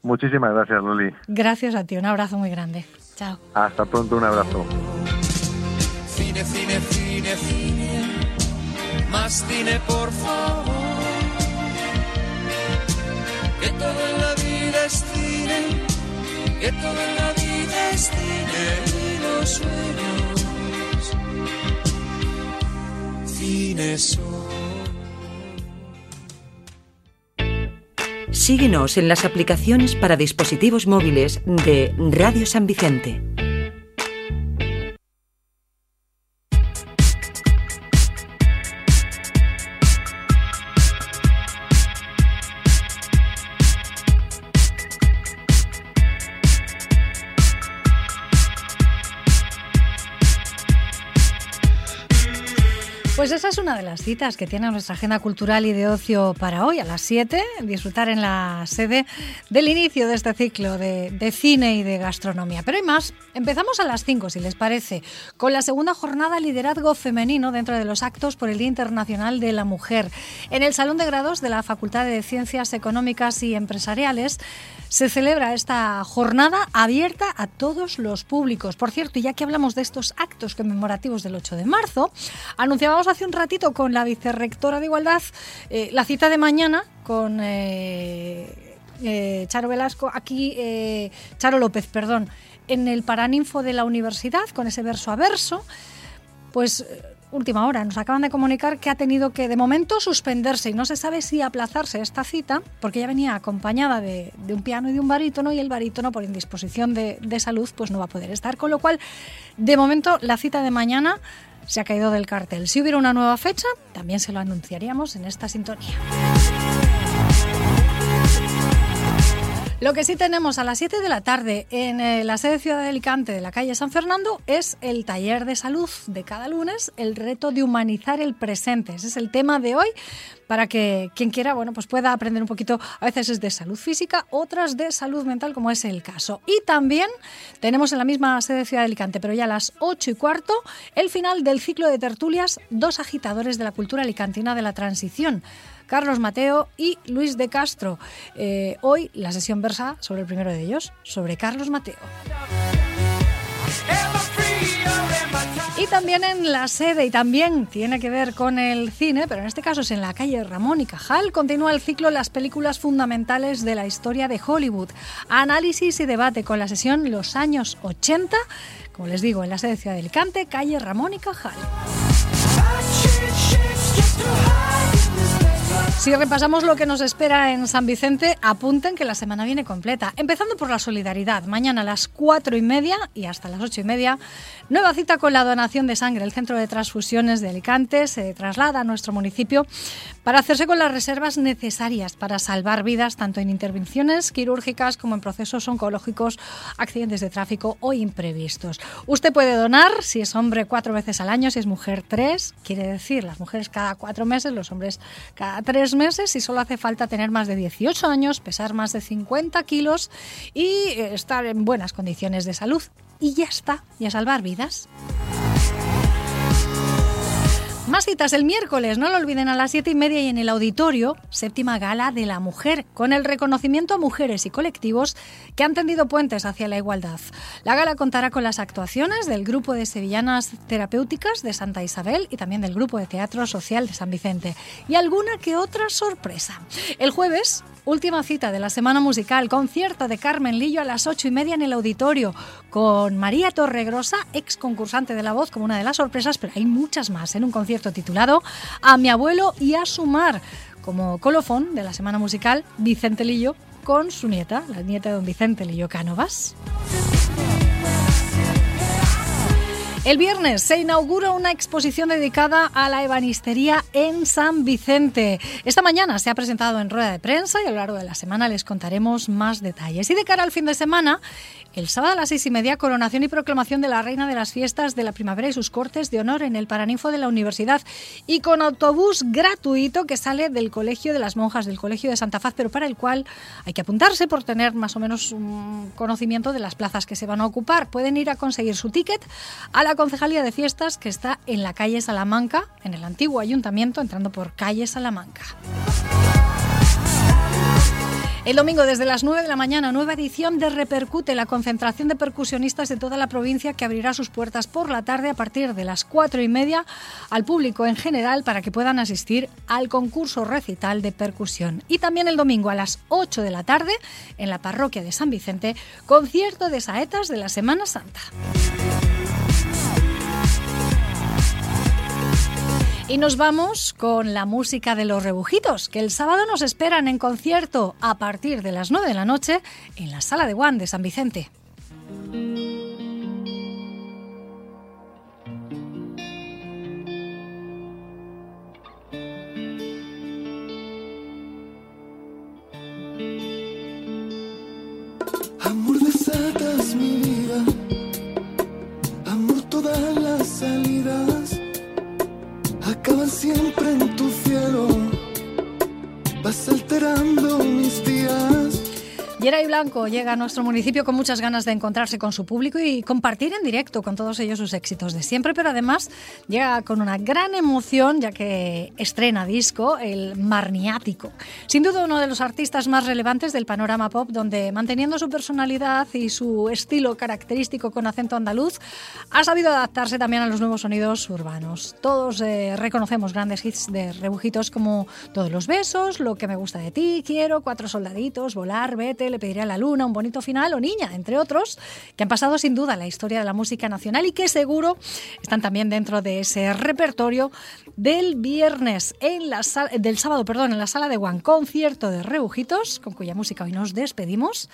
Muchísimas gracias, Loli. Gracias a ti, un abrazo muy grande. Chao. Hasta pronto, un abrazo. Cine, cine, cine, cine. Más cine, por favor. Que todo En la vida es cine. Y los sueños. Cine. Síguenos en las aplicaciones para dispositivos móviles de Radio San Vicente. Una de las citas que tiene nuestra agenda cultural y de ocio para hoy, a las 7, disfrutar en la sede del inicio de este ciclo de, de cine y de gastronomía. Pero hay más, empezamos a las 5, si les parece, con la segunda jornada Liderazgo Femenino dentro de los actos por el Día Internacional de la Mujer. En el Salón de Grados de la Facultad de Ciencias Económicas y Empresariales se celebra esta jornada abierta a todos los públicos. Por cierto, y ya que hablamos de estos actos conmemorativos del 8 de marzo, anunciábamos hace un ratito con la vicerrectora de Igualdad eh, la cita de mañana con eh, eh, Charo Velasco, aquí Charo López, perdón, en el Paraninfo de la Universidad, con ese verso a verso, pues última hora nos acaban de comunicar que ha tenido que de momento suspenderse y no se sabe si aplazarse esta cita porque ya venía acompañada de, de un piano y de un barítono y el barítono por indisposición de, de salud pues no va a poder estar, con lo cual de momento la cita de mañana se ha caído del cartel. Si hubiera una nueva fecha, también se lo anunciaríamos en esta sintonía. Lo que sí tenemos a las 7 de la tarde en eh, la sede Ciudad de Alicante de la calle San Fernando es el taller de salud de cada lunes, el reto de humanizar el presente. Ese es el tema de hoy para que quien quiera, bueno, pues pueda aprender un poquito, a veces es de salud física, otras de salud mental, como es el caso. Y también tenemos en la misma sede de Ciudad de Alicante, pero ya a las 8 y cuarto, el final del ciclo de tertulias, dos agitadores de la cultura alicantina de la transición. Carlos Mateo y Luis de Castro. Eh, hoy la sesión versa sobre el primero de ellos, sobre Carlos Mateo. Y también en la sede, y también tiene que ver con el cine, pero en este caso es en la calle Ramón y Cajal, continúa el ciclo Las películas fundamentales de la historia de Hollywood. Análisis y debate con la sesión Los años 80, como les digo, en la sede de Ciudad Alicante, calle Ramón y Cajal. Si repasamos lo que nos espera en San Vicente, apunten que la semana viene completa. Empezando por la solidaridad. Mañana a las cuatro y media y hasta las ocho y media, nueva cita con la donación de sangre. El Centro de Transfusiones de Alicante se traslada a nuestro municipio para hacerse con las reservas necesarias para salvar vidas, tanto en intervenciones quirúrgicas como en procesos oncológicos, accidentes de tráfico o imprevistos. Usted puede donar, si es hombre, cuatro veces al año, si es mujer, tres. Quiere decir, las mujeres cada cuatro meses, los hombres cada tres meses y solo hace falta tener más de 18 años, pesar más de 50 kilos y eh, estar en buenas condiciones de salud. Y ya está, y a salvar vidas. Más citas el miércoles, no lo olviden, a las siete y media y en el auditorio, séptima gala de la mujer, con el reconocimiento a mujeres y colectivos que han tendido puentes hacia la igualdad. La gala contará con las actuaciones del grupo de sevillanas terapéuticas de Santa Isabel y también del grupo de teatro social de San Vicente. Y alguna que otra sorpresa. El jueves, última cita de la semana musical, concierto de Carmen Lillo a las ocho y media en el auditorio, con María Torregrosa, ex concursante de La Voz, como una de las sorpresas, pero hay muchas más en un concierto titulado A mi abuelo y a su mar, como colofón de la semana musical Vicente Lillo con su nieta, la nieta de don Vicente Lillo Cánovas. El viernes se inaugura una exposición dedicada a la ebanistería en San Vicente. Esta mañana se ha presentado en rueda de prensa y a lo largo de la semana les contaremos más detalles. Y de cara al fin de semana, el sábado a las seis y media, coronación y proclamación de la reina de las fiestas de la primavera y sus cortes de honor en el Paraninfo de la Universidad y con autobús gratuito que sale del Colegio de las Monjas, del Colegio de Santa Faz, pero para el cual hay que apuntarse por tener más o menos un conocimiento de las plazas que se van a ocupar. Pueden ir a conseguir su ticket a la Concejalía de Fiestas que está en la calle Salamanca, en el antiguo ayuntamiento, entrando por calle Salamanca. El domingo desde las 9 de la mañana, nueva edición de Repercute, la concentración de percusionistas de toda la provincia que abrirá sus puertas por la tarde a partir de las 4 y media al público en general para que puedan asistir al concurso recital de percusión. Y también el domingo a las 8 de la tarde en la parroquia de San Vicente, concierto de saetas de la Semana Santa. Y nos vamos con la música de los rebujitos, que el sábado nos esperan en concierto a partir de las 9 de la noche en la sala de Juan de San Vicente. Yeray Blanco llega a nuestro municipio con muchas ganas de encontrarse con su público y compartir en directo con todos ellos sus éxitos de siempre, pero además llega con una gran emoción ya que estrena disco, el Marniático. Sin duda uno de los artistas más relevantes del panorama pop, donde manteniendo su personalidad y su estilo característico con acento andaluz, ha sabido adaptarse también a los nuevos sonidos urbanos. Todos eh, reconocemos grandes hits de rebujitos como Todos los besos, Lo que me gusta de ti, Quiero, Cuatro soldaditos, Volar, Vete, Le pediré a la luna, Un bonito final o Niña, entre otros, que han pasado sin duda la historia de la música nacional y que seguro están también dentro de ese repertorio del viernes, en la sala- del sábado, perdón, en la sala de Juan, concierto de rebujitos, con cuya música hoy nos despedimos,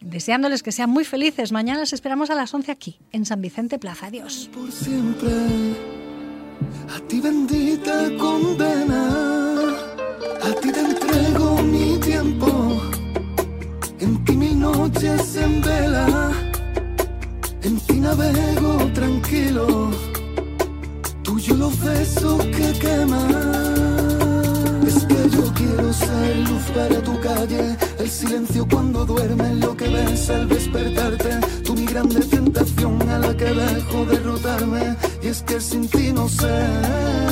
deseándoles que sean muy felices. Mañana les esperamos a las 11 aquí, en San Vicente Plaza. Adiós. por siempre. A ti bendita condena, a ti te entrego mi tiempo, en ti mi noches en vela, en ti navego tranquilo, tuyo los besos que queman. Es que yo quiero ser luz para tu calle, el silencio cuando duermes, lo que ves al despertarte, tú mi grande tentación a la que dejo derrotarme, y es que sin ti no sé.